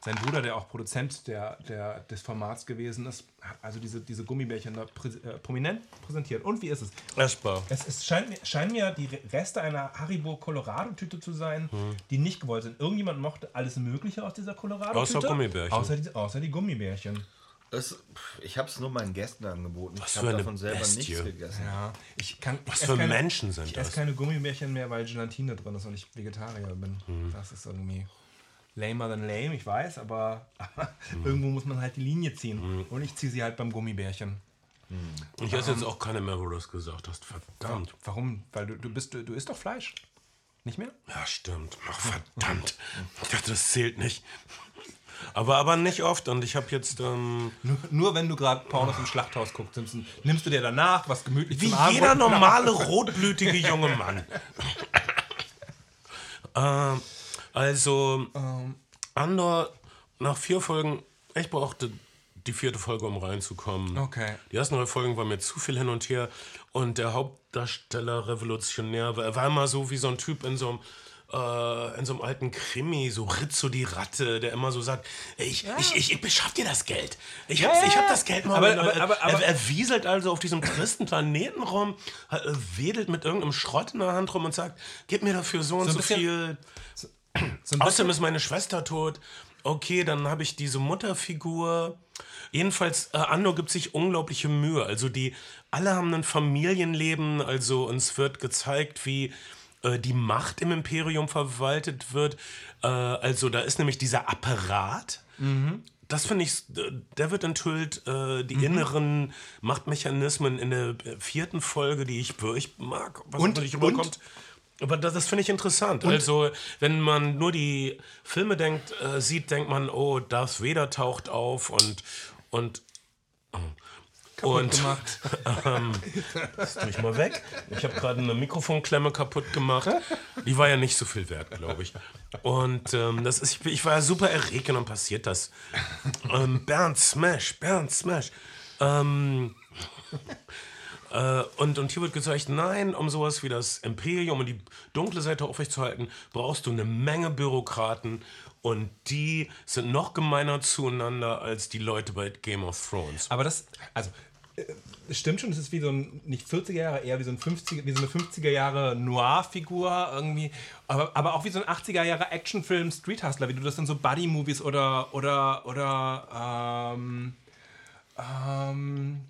C: sein Bruder, der auch Produzent der, der, des Formats gewesen ist, hat also diese, diese Gummibärchen da prä, äh, prominent präsentiert. Und wie ist es?
A: Essbar.
C: Es, es scheint, mir, scheinen mir die Reste einer Haribo Colorado-Tüte zu sein, die nicht gewollt sind. Irgendjemand mochte alles Mögliche aus dieser Colorado-Tüte.
A: Außer Gummibärchen.
C: Außer die, außer die Gummibärchen.
B: Pff, ich habe es nur meinen Gästen angeboten.
A: Was
B: ich
A: für
B: habe
A: eine
B: davon selber
A: Bestie.
B: nichts gegessen.
C: Ja, ich kann. ich
A: Was für
C: keine,
A: Menschen sind
C: Ich
A: das?
C: esse keine Gummibärchen mehr, weil Gelatine drin ist und ich Vegetarier bin.
A: Hm.
C: Das ist irgendwie lamer than lame, ich weiß, aber, aber
A: Hm.
C: irgendwo muss man halt die Linie ziehen. Und ich ziehe sie halt beim Gummibärchen.
A: Ich esse jetzt auch keine mehr, wo du das gesagt hast. Verdammt.
C: Warum? Weil du, du bist, du, du isst doch Fleisch. Nicht mehr?
A: Ja, stimmt. Ach, verdammt. Ich dachte, das zählt nicht. Aber, aber nicht oft. Und ich habe jetzt. Ähm,
C: Nur, nur wenn du gerade Pornos im Schlachthaus guckst, nimmst, du- nimmst du dir danach was gemütlich
A: wie
C: zum
A: jeder normale rotblütige junge Mann. ähm, also, Andor, nach vier Folgen, ich brauchte die vierte Folge, um reinzukommen.
C: Okay.
A: Die ersten drei Folgen waren mir zu viel hin und her. Und der Hauptdarsteller revolutionär war. Er war immer so wie so ein Typ in so einem. Äh, in so einem alten Krimi, so Rizzo die Ratte, der immer so sagt, ich, ich, ich, ich beschaff dir das Geld. Ich hab,
C: Ja, ja,
A: ich hab
C: ja.
A: das Geld mal.
C: Aber-
A: Und,
C: aber- aber- aber-
A: er, er wieselt also auf diesem tristen Planeten rum, wedelt mit irgendeinem Schrott in der Hand rum und sagt, gib mir dafür so und
C: ein
A: so,
C: bisschen-
A: viel.
C: So bisschen-
A: Außerdem ist meine Schwester tot. Okay, dann habe ich diese Mutterfigur. Jedenfalls, äh, Ando gibt sich unglaubliche Mühe. Also die, alle haben ein Familienleben. Also uns wird gezeigt, wie äh, die Macht im Imperium verwaltet wird. Äh, also da ist nämlich dieser Apparat. Das finde ich, der wird enthüllt, äh, die inneren Machtmechanismen in der äh, vierten Folge, die ich wirklich mag, was
C: Und-
A: nicht
C: und-
A: rüberkommt. Aber das, das finde ich interessant. also, wenn man nur die Filme denkt, äh, sieht, denkt man, oh, Darth Vader taucht auf und. und und
C: gemacht.
A: ähm, das tue ich mal weg. Ich habe gerade eine Mikrofonklemme kaputt gemacht. Die war ja nicht so viel wert, glaube ich. Und ähm, das ist, ich war ja super erregt und dann passiert das. Ähm, Bernd Smash, Bernd Smash. Ähm, äh, und, und hier wird gezeigt, nein, um sowas wie das Imperium und die dunkle Seite aufrechtzuerhalten, brauchst du eine Menge Bürokraten und die sind noch gemeiner zueinander als die Leute bei Game of Thrones.
C: Aber das, also, äh, es stimmt schon, es ist wie so ein, nicht 40er Jahre, eher wie so, ein 50, wie so eine 50er Jahre Noir-Figur irgendwie, aber, aber auch wie so ein 80er Jahre Actionfilm Street Hustler, wie du das in so Buddy-Movies oder, oder, oder, ähm, ähm,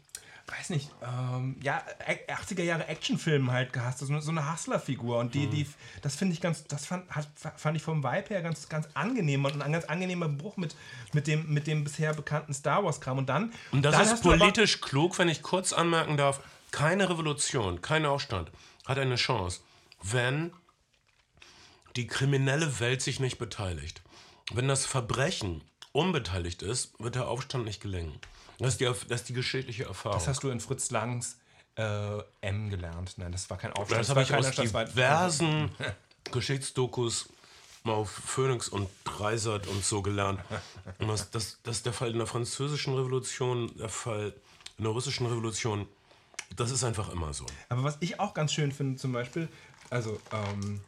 C: weiß nicht, ähm, ja, ä- 80er Jahre Actionfilm halt gehasst, so eine, so eine Hustler-Figur und die, die, das finde ich ganz, das fand, hat, fand ich vom Vibe her ganz, ganz angenehm und ein ganz angenehmer Bruch mit, mit, dem, mit dem bisher bekannten Star Wars-Kram und dann,
A: Und das
C: dann
A: ist
C: du aber-
A: politisch klug, wenn ich kurz anmerken darf. Keine Revolution, kein Aufstand hat eine Chance, wenn die kriminelle Welt sich nicht beteiligt. Wenn das Verbrechen unbeteiligt ist, wird der Aufstand nicht gelingen. Das ist die, das ist die geschichtliche Erfahrung.
C: Das hast du in Fritz Langs äh, M gelernt. Nein, das war kein Aufstand.
A: Das
C: war
A: habe ich aus
C: das
A: diversen Geschichtsdokus mal auf Phoenix und Dreisat und so gelernt. Und das, das, das ist der Fall in der französischen Revolution, der Fall in der russischen Revolution. Das ist einfach immer so.
C: Aber was ich auch ganz schön finde, zum Beispiel, also ähm,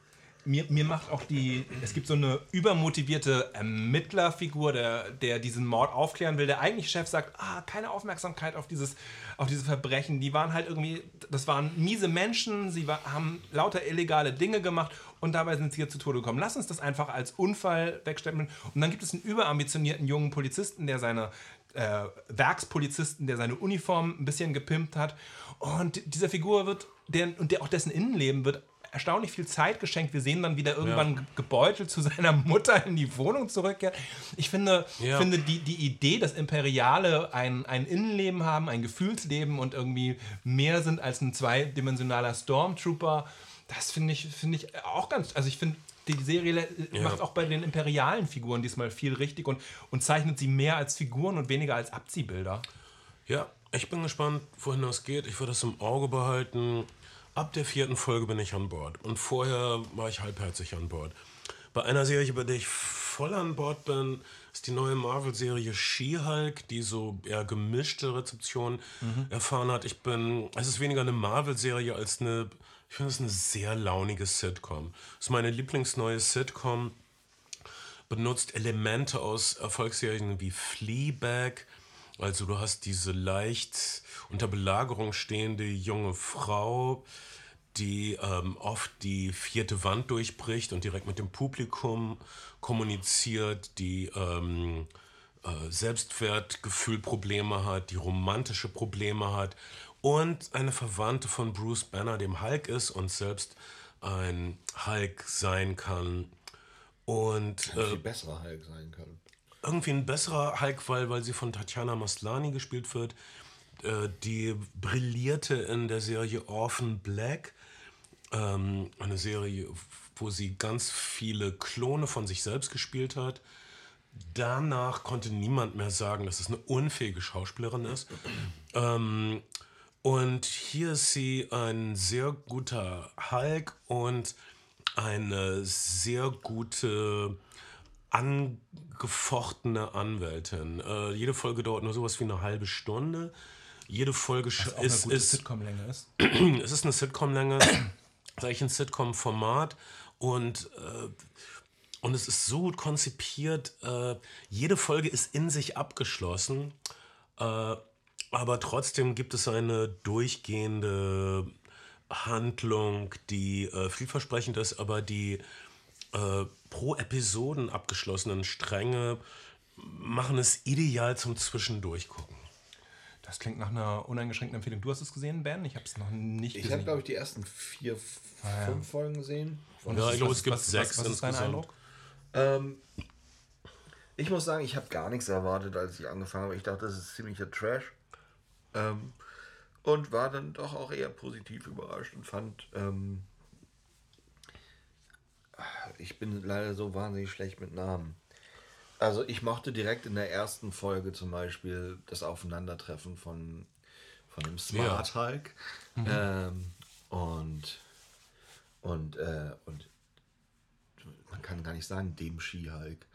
C: mir, mir macht auch die, es gibt so eine übermotivierte Ermittlerfigur, der, der diesen Mord aufklären will. Der eigentliche Chef sagt, ah, keine Aufmerksamkeit auf dieses, auf diese Verbrechen. Die waren halt irgendwie, das waren miese Menschen, sie war, haben lauter illegale Dinge gemacht und dabei sind sie hier zu Tode gekommen. Lass uns das einfach als Unfall wegstempeln. Und dann gibt es einen überambitionierten jungen Polizisten, der seine äh, Werkspolizisten, der seine Uniform ein bisschen gepimpt hat. Und dieser Figur wird, der, und der, auch dessen Innenleben wird erstaunlich viel Zeit geschenkt. Wir sehen dann, wie der irgendwann ge- gebeutelt zu seiner Mutter in die Wohnung zurückkehrt. Ich finde,
A: Ja.
C: finde die, die Idee, dass Imperiale ein, ein Innenleben haben, ein Gefühlsleben und irgendwie mehr sind als ein zweidimensionaler Stormtrooper, das finde ich, finde ich auch ganz. Also ich finde, die Serie
A: Ja.
C: macht auch bei den imperialen Figuren diesmal viel richtig und, und zeichnet sie mehr als Figuren und weniger als Abziehbilder.
A: Ja, ich bin gespannt, wohin das geht. Ich werde das im Auge behalten. Ab der vierten Folge bin ich an Bord. Und vorher war ich halbherzig an Bord. Bei einer Serie, bei der ich voll an Bord bin, ist die neue Marvel-Serie She-Hulk, die so eher gemischte Rezeption erfahren hat. Ich bin, es ist weniger eine Marvel-Serie als eine, ich finde es eine sehr launige Sitcom. Es ist meine Lieblingsneue Sitcom benutzt Elemente aus Erfolgsserien wie Fleabag. Also du hast diese leicht unter Belagerung stehende junge Frau, die ähm, oft die vierte Wand durchbricht und direkt mit dem Publikum kommuniziert, die ähm, äh, Selbstwertgefühlprobleme hat, die romantische Probleme hat und eine Verwandte von Bruce Banner, dem Hulk ist und selbst ein Hulk sein kann. Und äh,
B: Viel besserer Hulk sein kann.
A: Irgendwie ein besserer Hulk, weil, weil sie von Tatjana Maslany gespielt wird, äh, die brillierte in der Serie Orphan Black. Ähm, eine Serie, wo sie ganz viele Klone von sich selbst gespielt hat. Danach konnte niemand mehr sagen, dass es eine unfähige Schauspielerin ist. Ähm, und hier ist sie ein sehr guter Hulk und eine sehr gute angefochtene Anwältin. Äh, jede Folge dauert nur sowas wie eine halbe Stunde. Jede Folge
C: Was auch eine
A: ist,
C: gute
A: ist
C: Sitcom-Länge ist.
A: es ist eine Sitcom-Länge, sag ich ein Sitcom-Format und, äh, und es ist so gut konzipiert. Äh, jede Folge ist in sich abgeschlossen, äh, aber trotzdem gibt es eine durchgehende Handlung, die äh, vielversprechend ist, aber die äh, pro Episoden abgeschlossenen Stränge machen es ideal zum Zwischendurchgucken.
C: Das klingt nach einer uneingeschränkten Empfehlung. Du hast es gesehen, Ben? Ich habe es noch nicht
B: Ich
C: gesehen.
B: habe, glaube ich, die ersten vier, f-
C: ja.
B: fünf Folgen gesehen.
C: Und
A: Ja, ich glaube, es gibt
C: was,
A: sechs
C: Was, was ist dein. Eindruck?
B: Ähm, ich muss sagen, ich habe gar nichts erwartet, als ich angefangen habe. Ich dachte, das ist ziemlicher Trash. Ähm, und war dann doch auch eher positiv überrascht und fand, ähm, ich bin leider so wahnsinnig schlecht mit Namen. Also ich mochte direkt in der ersten Folge zum Beispiel das Aufeinandertreffen von, von dem Smart Hulk ähm, und und äh, und man kann gar nicht sagen dem Ski-Hulk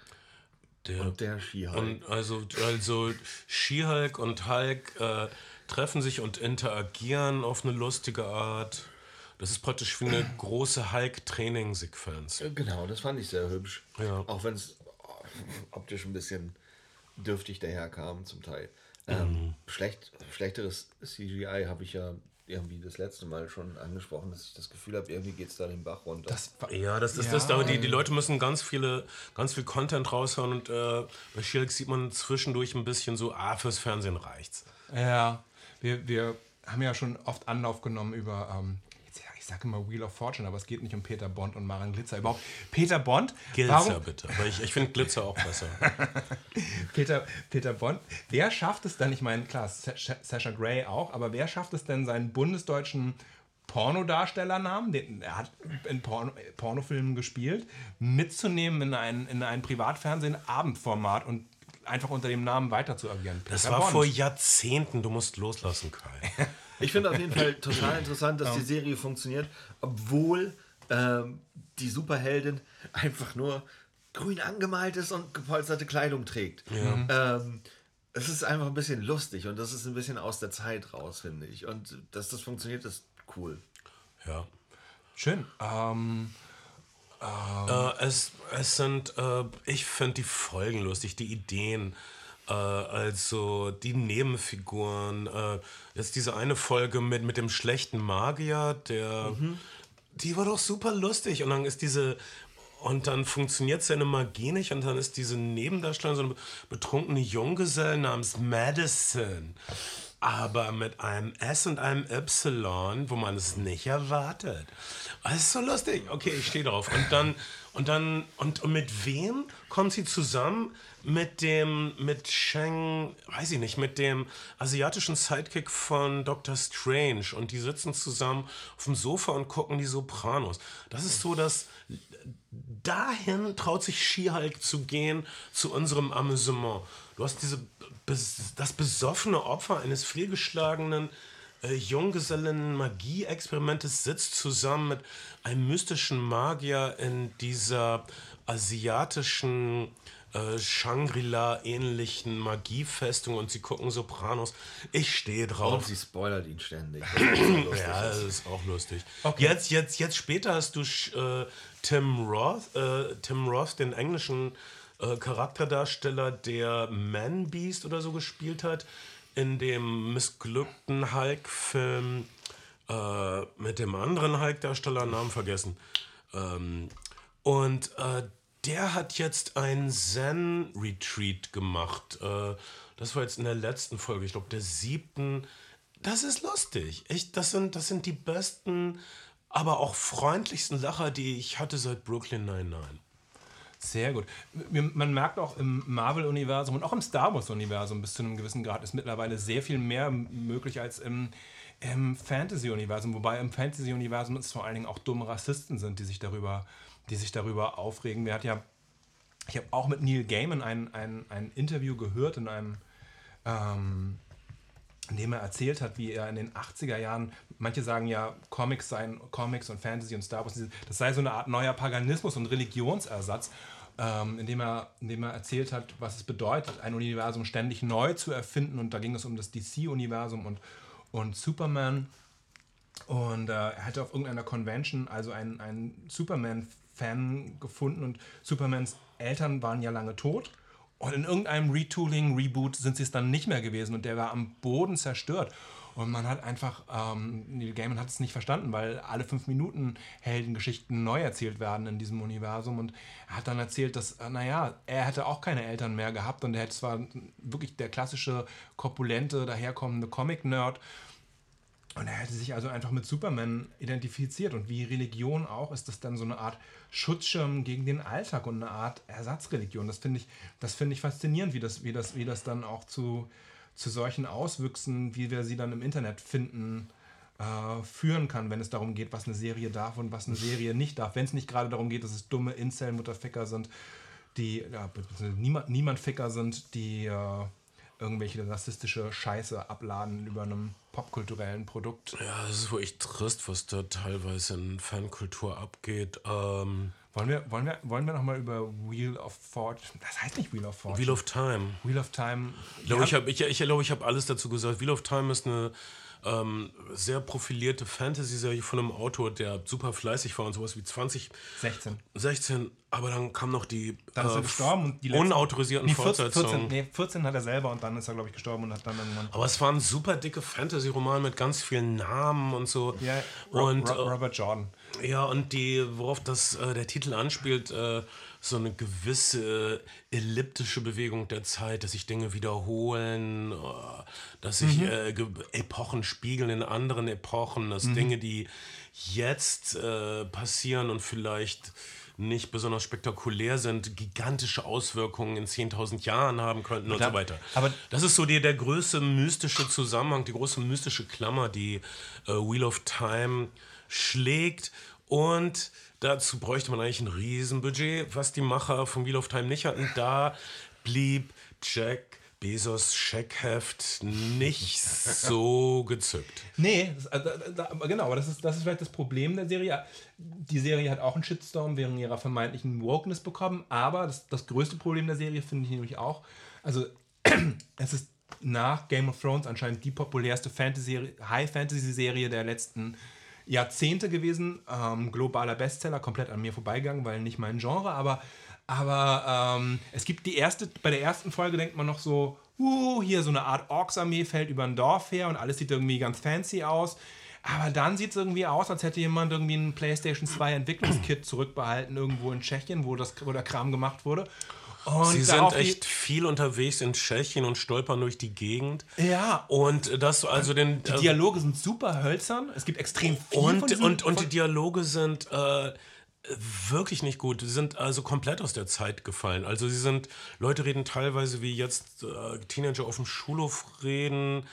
A: Der,
B: und der Ski-Hulk.
A: Und also, also She-Hulk und Hulk äh, treffen sich und interagieren auf eine lustige Art. Das ist praktisch wie eine große Hulk-Training-Sequenz.
B: Äh, Genau, das fand ich sehr hübsch.
A: Ja.
B: Auch wenn es optisch ein bisschen dürftig daherkam zum Teil. Ähm, schlecht, schlechteres CGI habe ich ja irgendwie das letzte Mal schon angesprochen, dass ich das Gefühl habe, irgendwie geht es da den Bach runter.
C: Das
A: Ja, das ist
C: Ja.
A: das. Aber die, die Leute müssen ganz viele, ganz viel Content raushauen und äh, bei She-Hulk sieht man zwischendurch ein bisschen so, ah, fürs Fernsehen reicht's.
C: Ja, wir, wir haben ja schon oft Anlauf genommen über, ähm, ich sage immer Wheel of Fortune, aber es geht nicht um Peter Bond und Maren Glitzer. Überhaupt, Peter Bond,
A: Glitzer
C: warum,
A: bitte. Aber ich, ich finde Glitzer auch besser.
C: Peter, Peter Bond, wer schafft es dann, ich meine, klar, Sa- Sa- Sasha Grey auch, aber wer schafft es denn, seinen bundesdeutschen Pornodarstellernamen, den, er hat in Porno, Pornofilmen gespielt, mitzunehmen in ein, in ein Privatfernsehen, Abendformat und einfach unter dem Namen weiter zu agieren?
A: Das
C: Peter
A: war
C: Bond.
A: vor Jahrzehnten. Du musst loslassen, Kai.
B: Ich finde auf jeden Fall total interessant, dass die Serie funktioniert, obwohl ähm, die Superheldin einfach nur grün angemalt ist und gepolsterte Kleidung trägt. Ähm, es ist einfach ein bisschen lustig und das ist ein bisschen aus der Zeit raus, finde ich. Und dass das funktioniert, ist cool.
A: Ja.
C: Schön. Ähm,
A: Äh, es, es sind, äh, ich finde die Folgen lustig, die Ideen, also die Nebenfiguren. Äh, jetzt diese eine Folge mit, mit dem schlechten Magier, der, die war doch super lustig. Und dann ist diese, und dann funktioniert seine Magie nicht und dann ist diese Nebendarstellerin so eine betrunkene Junggeselle namens Madison. Aber mit einem S und einem Y, wo man es nicht erwartet. Das ist so lustig. Okay, ich stehe drauf. Und dann, und dann, und, und mit wem kommt sie zusammen? Mit dem, mit Shang, weiß ich nicht, mit dem asiatischen Sidekick von Doctor Strange. Und die sitzen zusammen auf dem Sofa und gucken die Sopranos. Das ist so das, dahin traut sich She-Hulk zu gehen, zu unserem Amüsement. Du hast diese, das besoffene Opfer eines fehlgeschlagenen äh, Junggesellen-Magie-Experimentes sitzt zusammen mit einem mystischen Magier in dieser asiatischen äh, Shangri-La-ähnlichen Magiefestung und sie gucken Sopranos. Ich stehe drauf.
B: Und sie spoilert ihn ständig. lustig
A: Ja,
B: ist.
A: das ist auch lustig.
C: Okay.
A: Jetzt, jetzt, jetzt später hast du äh, Tim Roth, äh, Tim Roth, den englischen äh, Charakterdarsteller, der Man Beast oder so gespielt hat, in dem missglückten Hulk-Film äh, mit dem anderen Hulk-Darsteller, Namen vergessen. Ähm, und äh, der hat jetzt ein Zen-Retreat gemacht. Äh, das war jetzt in der letzten Folge, ich glaube der siebten. Das ist lustig. Ich, das, sind, das sind die besten, aber auch freundlichsten Lacher, die ich hatte seit Brooklyn 99.
C: Sehr gut. Man merkt auch im Marvel-Universum und auch im Star Wars-Universum bis zu einem gewissen Grad ist mittlerweile sehr viel mehr möglich als im, im Fantasy-Universum. Wobei im Fantasy-Universum es vor allen Dingen auch dumme Rassisten sind, die sich darüber, die sich darüber aufregen. Wir hat ja, ich habe auch mit Neil Gaiman ein, ein, ein Interview gehört in einem ähm, in dem er erzählt hat, wie er in den 80er Jahren, manche sagen ja, Comics seien Comics und Fantasy und Star Wars, das sei so eine Art neuer Paganismus und Religionsersatz, ähm, indem, er, indem er erzählt hat, was es bedeutet, ein Universum ständig neu zu erfinden. Und da ging es um das DC-Universum und, und Superman. Und äh, er hatte auf irgendeiner Convention also einen, einen Superman-Fan gefunden und Supermans Eltern waren ja lange tot. Und in irgendeinem Retooling, Reboot sind sie es dann nicht mehr gewesen und der war am Boden zerstört. Und man hat einfach, ähm, Neil Gaiman hat es nicht verstanden, weil alle fünf Minuten Heldengeschichten neu erzählt werden in diesem Universum. Und er hat dann erzählt, dass, äh, naja, er hätte auch keine Eltern mehr gehabt und er hätte zwar wirklich der klassische, korpulente, daherkommende Comic-Nerd. Und er hätte sich also einfach mit Superman identifiziert. Und wie Religion auch, ist das dann so eine Art Schutzschirm gegen den Alltag und eine Art Ersatzreligion. Das finde ich, das ich faszinierend, wie das, wie, das, wie das dann auch zu, zu solchen Auswüchsen, wie wir sie dann im Internet finden, äh, führen kann, wenn es darum geht, was eine Serie darf und was eine Serie nicht darf. Wenn es nicht gerade darum geht, dass es dumme Incel-Mutterficker sind, die ja, niemand, niemand Ficker sind, die äh, irgendwelche rassistische Scheiße abladen über einem popkulturellen Produkt.
A: Ja, das ist wirklich trist, was da teilweise in Fankultur abgeht. Ähm
C: wollen wir, wollen wir, wollen wir nochmal über Wheel of Fortune, das heißt nicht Wheel of Fortune.
A: Wheel of Time.
C: Wheel of Time.
A: Ich glaube, ich habe ich, ich glaub, ich hab alles dazu gesagt. Wheel of Time ist eine ähm, sehr profilierte Fantasy-Serie von einem Autor, der super fleißig war und sowas wie 20.
C: 16.
A: 16, aber dann kam noch die
C: dann ist er äh, gestorben und die
A: letzten, unautorisierten
C: nee, 14, 14, nee, 14 hat er selber und dann ist er, glaube ich, gestorben und hat dann irgendwann.
A: Aber es war ein super dicke Fantasy-Roman mit ganz vielen Namen und so.
C: Ja,
A: und,
C: Ro Robert Jordan.
A: Ja, und die, worauf das, äh, der Titel anspielt, äh, so eine gewisse äh, elliptische Bewegung der Zeit, dass sich Dinge wiederholen, äh, dass sich mhm. äh, Epochen spiegeln in anderen Epochen, dass mhm. Dinge, die jetzt äh, passieren und vielleicht nicht besonders spektakulär sind, gigantische Auswirkungen in 10.000 Jahren haben könnten und da, so weiter.
C: Aber
A: das ist so die, der größte mystische Zusammenhang, die große mystische Klammer, die äh, Wheel of Time schlägt und Dazu bräuchte man eigentlich ein Riesenbudget, was die Macher von Wheel of Time nicht hatten. Da blieb Jack Bezos Scheckheft nicht so gezückt.
C: Nee, äh, genau, aber das ist, das ist vielleicht das Problem der Serie. Die Serie hat auch einen Shitstorm wegen ihrer vermeintlichen Wokeness bekommen, aber das, das größte Problem der Serie finde ich nämlich auch, also es ist nach Game of Thrones anscheinend die populärste Fantasy High-Fantasy-Serie der letzten Jahre Jahrzehnte gewesen. Ähm, globaler Bestseller, komplett an mir vorbeigegangen, weil nicht mein Genre. Aber, aber ähm, es gibt die erste, bei der ersten Folge denkt man noch so, uh, hier so eine Art Orks-Armee fällt über ein Dorf her und alles sieht irgendwie ganz fancy aus. Aber dann sieht es irgendwie aus, als hätte jemand irgendwie ein PlayStation 2 Entwicklungskit zurückbehalten, irgendwo in Tschechien, wo, das, wo der Kram gemacht wurde.
A: Und Sie sind echt viel unterwegs in Tschechien und stolpern durch die Gegend.
C: Ja.
A: Und das also den.
C: Die Dialoge sind super hölzern. Es gibt extrem viel.
A: Und,
C: von
A: und, und die Dialoge sind. Äh, wirklich nicht gut. Sie sind also komplett aus der Zeit gefallen. Also sie sind, Leute reden teilweise wie jetzt äh, Teenager auf dem Schulhof reden.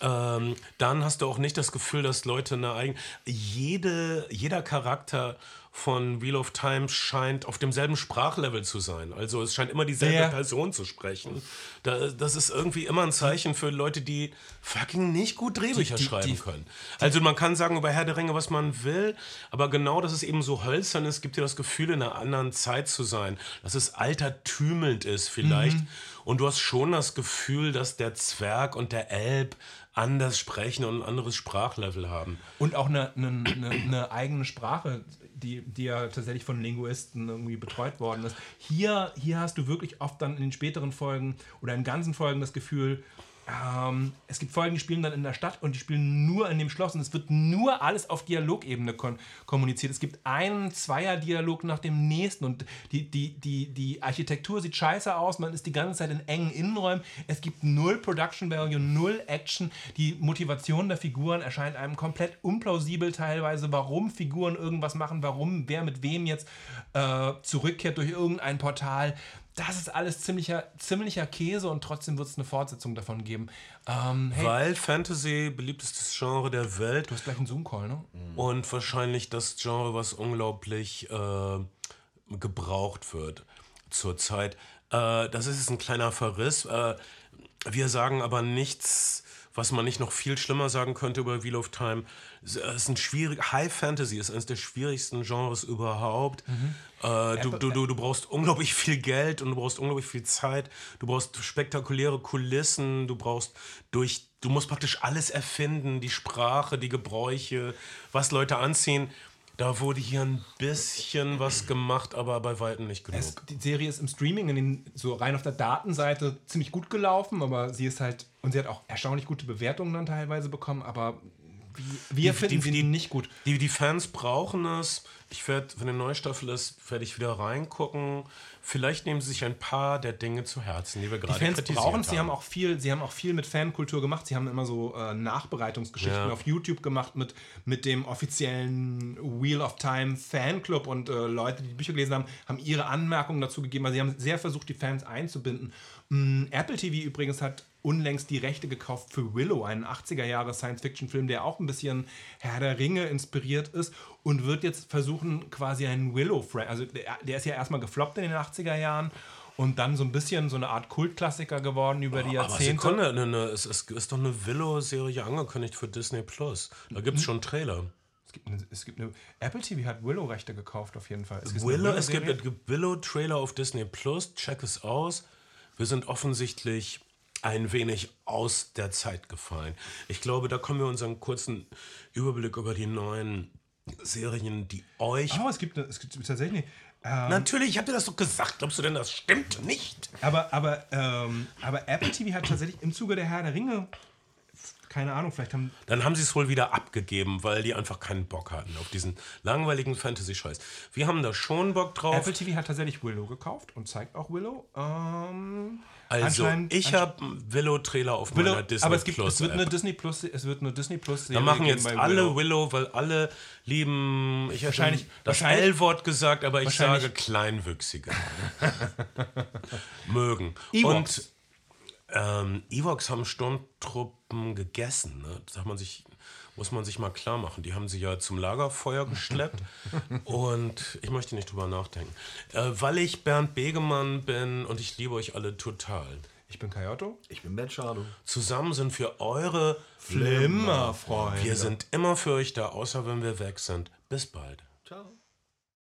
A: Ähm, dann hast du auch nicht das Gefühl, dass Leute eine eigene. Jede, jeder Charakter von Wheel of Time scheint auf demselben Sprachlevel zu sein. Also es scheint immer dieselbe ja. Person zu sprechen. das ist irgendwie immer ein Zeichen für Leute, die fucking nicht gut Drehbücher die, die, schreiben die, können. Also man kann sagen über Herr der Ringe, was man will, aber genau, dass es eben so hölzern ist, gibt dir das Gefühl, in einer anderen Zeit zu sein. Dass es altertümelnd ist vielleicht. Mhm. Und du hast schon das Gefühl, dass der Zwerg und der Elb anders sprechen und ein anderes Sprachlevel haben.
C: Und auch eine, eine, eine, eine eigene Sprache die, die ja tatsächlich von Linguisten irgendwie betreut worden ist. Hier, hier hast du wirklich oft dann in den späteren Folgen oder in ganzen Folgen das Gefühl, ähm, es gibt Folgen, die spielen dann in der Stadt und die spielen nur in dem Schloss und es wird nur alles auf Dialogebene kon kommuniziert. Es gibt einen Zweier-Dialog nach dem nächsten und die, die, die, die Architektur sieht scheiße aus, man ist die ganze Zeit in engen Innenräumen. Es gibt null Production Value, null Action. Die Motivation der Figuren erscheint einem komplett unplausibel teilweise, warum Figuren irgendwas machen, warum wer mit wem jetzt äh, zurückkehrt durch irgendein Portal das ist alles ziemlicher, ziemlicher Käse und trotzdem wird es eine Fortsetzung davon geben. Ähm, hey,
A: Weil Fantasy beliebtestes Genre der Welt
C: du hast gleich einen Zoom-Call, ne?
A: und wahrscheinlich das Genre, was unglaublich äh, gebraucht wird zurzeit. Äh, das ist ein kleiner Verriss. Äh, wir sagen aber nichts, was man nicht noch viel schlimmer sagen könnte über Wheel of Time. Es ist ein schwierig, High Fantasy ist eines der schwierigsten Genres überhaupt. Äh, du, du, du, du brauchst unglaublich viel Geld und du brauchst unglaublich viel Zeit. Du brauchst spektakuläre Kulissen. Du brauchst durch, du musst praktisch alles erfinden, die Sprache, die Gebräuche, was Leute anziehen. Da wurde hier ein bisschen was gemacht, aber bei weitem nicht genug.
C: Es, die Serie ist im Streaming, in den, so rein auf der Datenseite, ziemlich gut gelaufen, aber sie ist halt, und sie hat auch erstaunlich gute Bewertungen dann teilweise bekommen, aber wir, wir finden sie nicht gut.
A: Die, die Fans brauchen es. Ich werde, wenn eine neue Staffel ist, werde ich wieder reingucken. Vielleicht nehmen sie sich ein paar der Dinge zu Herzen, die wir
C: Die
A: gerade
C: Fans
A: kritisiert
C: brauchen es. Sie
A: haben.
C: haben auch viel, sie haben auch viel mit Fankultur gemacht. Sie haben immer so äh, Nachbereitungsgeschichten
A: Ja.
C: auf YouTube gemacht mit, mit dem offiziellen Wheel of Time Fanclub und äh, Leute, die die Bücher gelesen haben, haben ihre Anmerkungen dazu gegeben. Also sie haben sehr versucht, die Fans einzubinden. Mm, Apple TV übrigens hat unlängst die Rechte gekauft für Willow, einen 80er Jahre Science-Fiction-Film, der auch ein bisschen Herr der Ringe inspiriert ist und wird jetzt versuchen, quasi einen Willow, also der, der ist ja erstmal gefloppt in den 80er Jahren und dann so ein bisschen so eine Art Kultklassiker geworden über die
A: Aber
C: Jahrzehnte.
A: Sekunde, ne, ne, es, es ist doch eine Willow-Serie angekündigt für Disney Plus. Da gibt es
C: Mhm.
A: schon einen Trailer.
C: Es gibt, eine, es gibt eine. Apple TV hat Willow-Rechte gekauft, auf jeden Fall. Es gibt
A: Willow, es gibt, es gibt Willow-Trailer auf Disney Plus. Check es aus. Wir sind offensichtlich ein wenig aus der Zeit gefallen. Ich glaube, da kommen wir unseren kurzen Überblick über die neuen Serien, die euch.
C: Oh, es gibt, es gibt tatsächlich. Äh,
A: Natürlich, ich habe dir das doch gesagt. Glaubst du denn, das stimmt nicht?
C: aber, aber, ähm, aber Apple TV hat tatsächlich im Zuge der Herr der Ringe. Keine Ahnung, vielleicht haben.
A: Dann haben sie es wohl wieder abgegeben, weil die einfach keinen Bock hatten auf diesen langweiligen Fantasy-Scheiß. Wir haben da schon Bock drauf.
C: Apple TV hat tatsächlich Willow gekauft und zeigt auch Willow. Ähm,
A: also, ich habe Willow-Trailer auf
C: Willow,
A: meiner Disney
C: aber es, gibt,
A: Plus
C: es wird
A: App.
C: eine Disney Plus, es wird eine Disney Plus
A: Da machen jetzt alle
C: Willow.
A: Willow. weil alle lieben, ich
C: Wahrscheinlich-
A: das L-Wort gesagt, aber ich sage Kleinwüchsige. Mögen.
C: Ewoks.
A: Und ähm, Ewoks haben Sturmtruppen gegessen. Ne? Das darf man sich, muss man sich mal klar machen. Die haben sie ja zum Lagerfeuer geschleppt. und ich möchte nicht drüber nachdenken. Äh, weil ich Bernd Begemann bin und ich liebe euch alle total.
C: Ich bin Kyoto.
B: Ich bin Ben Schado.
A: Zusammen sind wir eure
C: Flimmerfreunde.
A: Wir sind immer für euch da, außer wenn wir weg sind. Bis bald.
B: Ciao.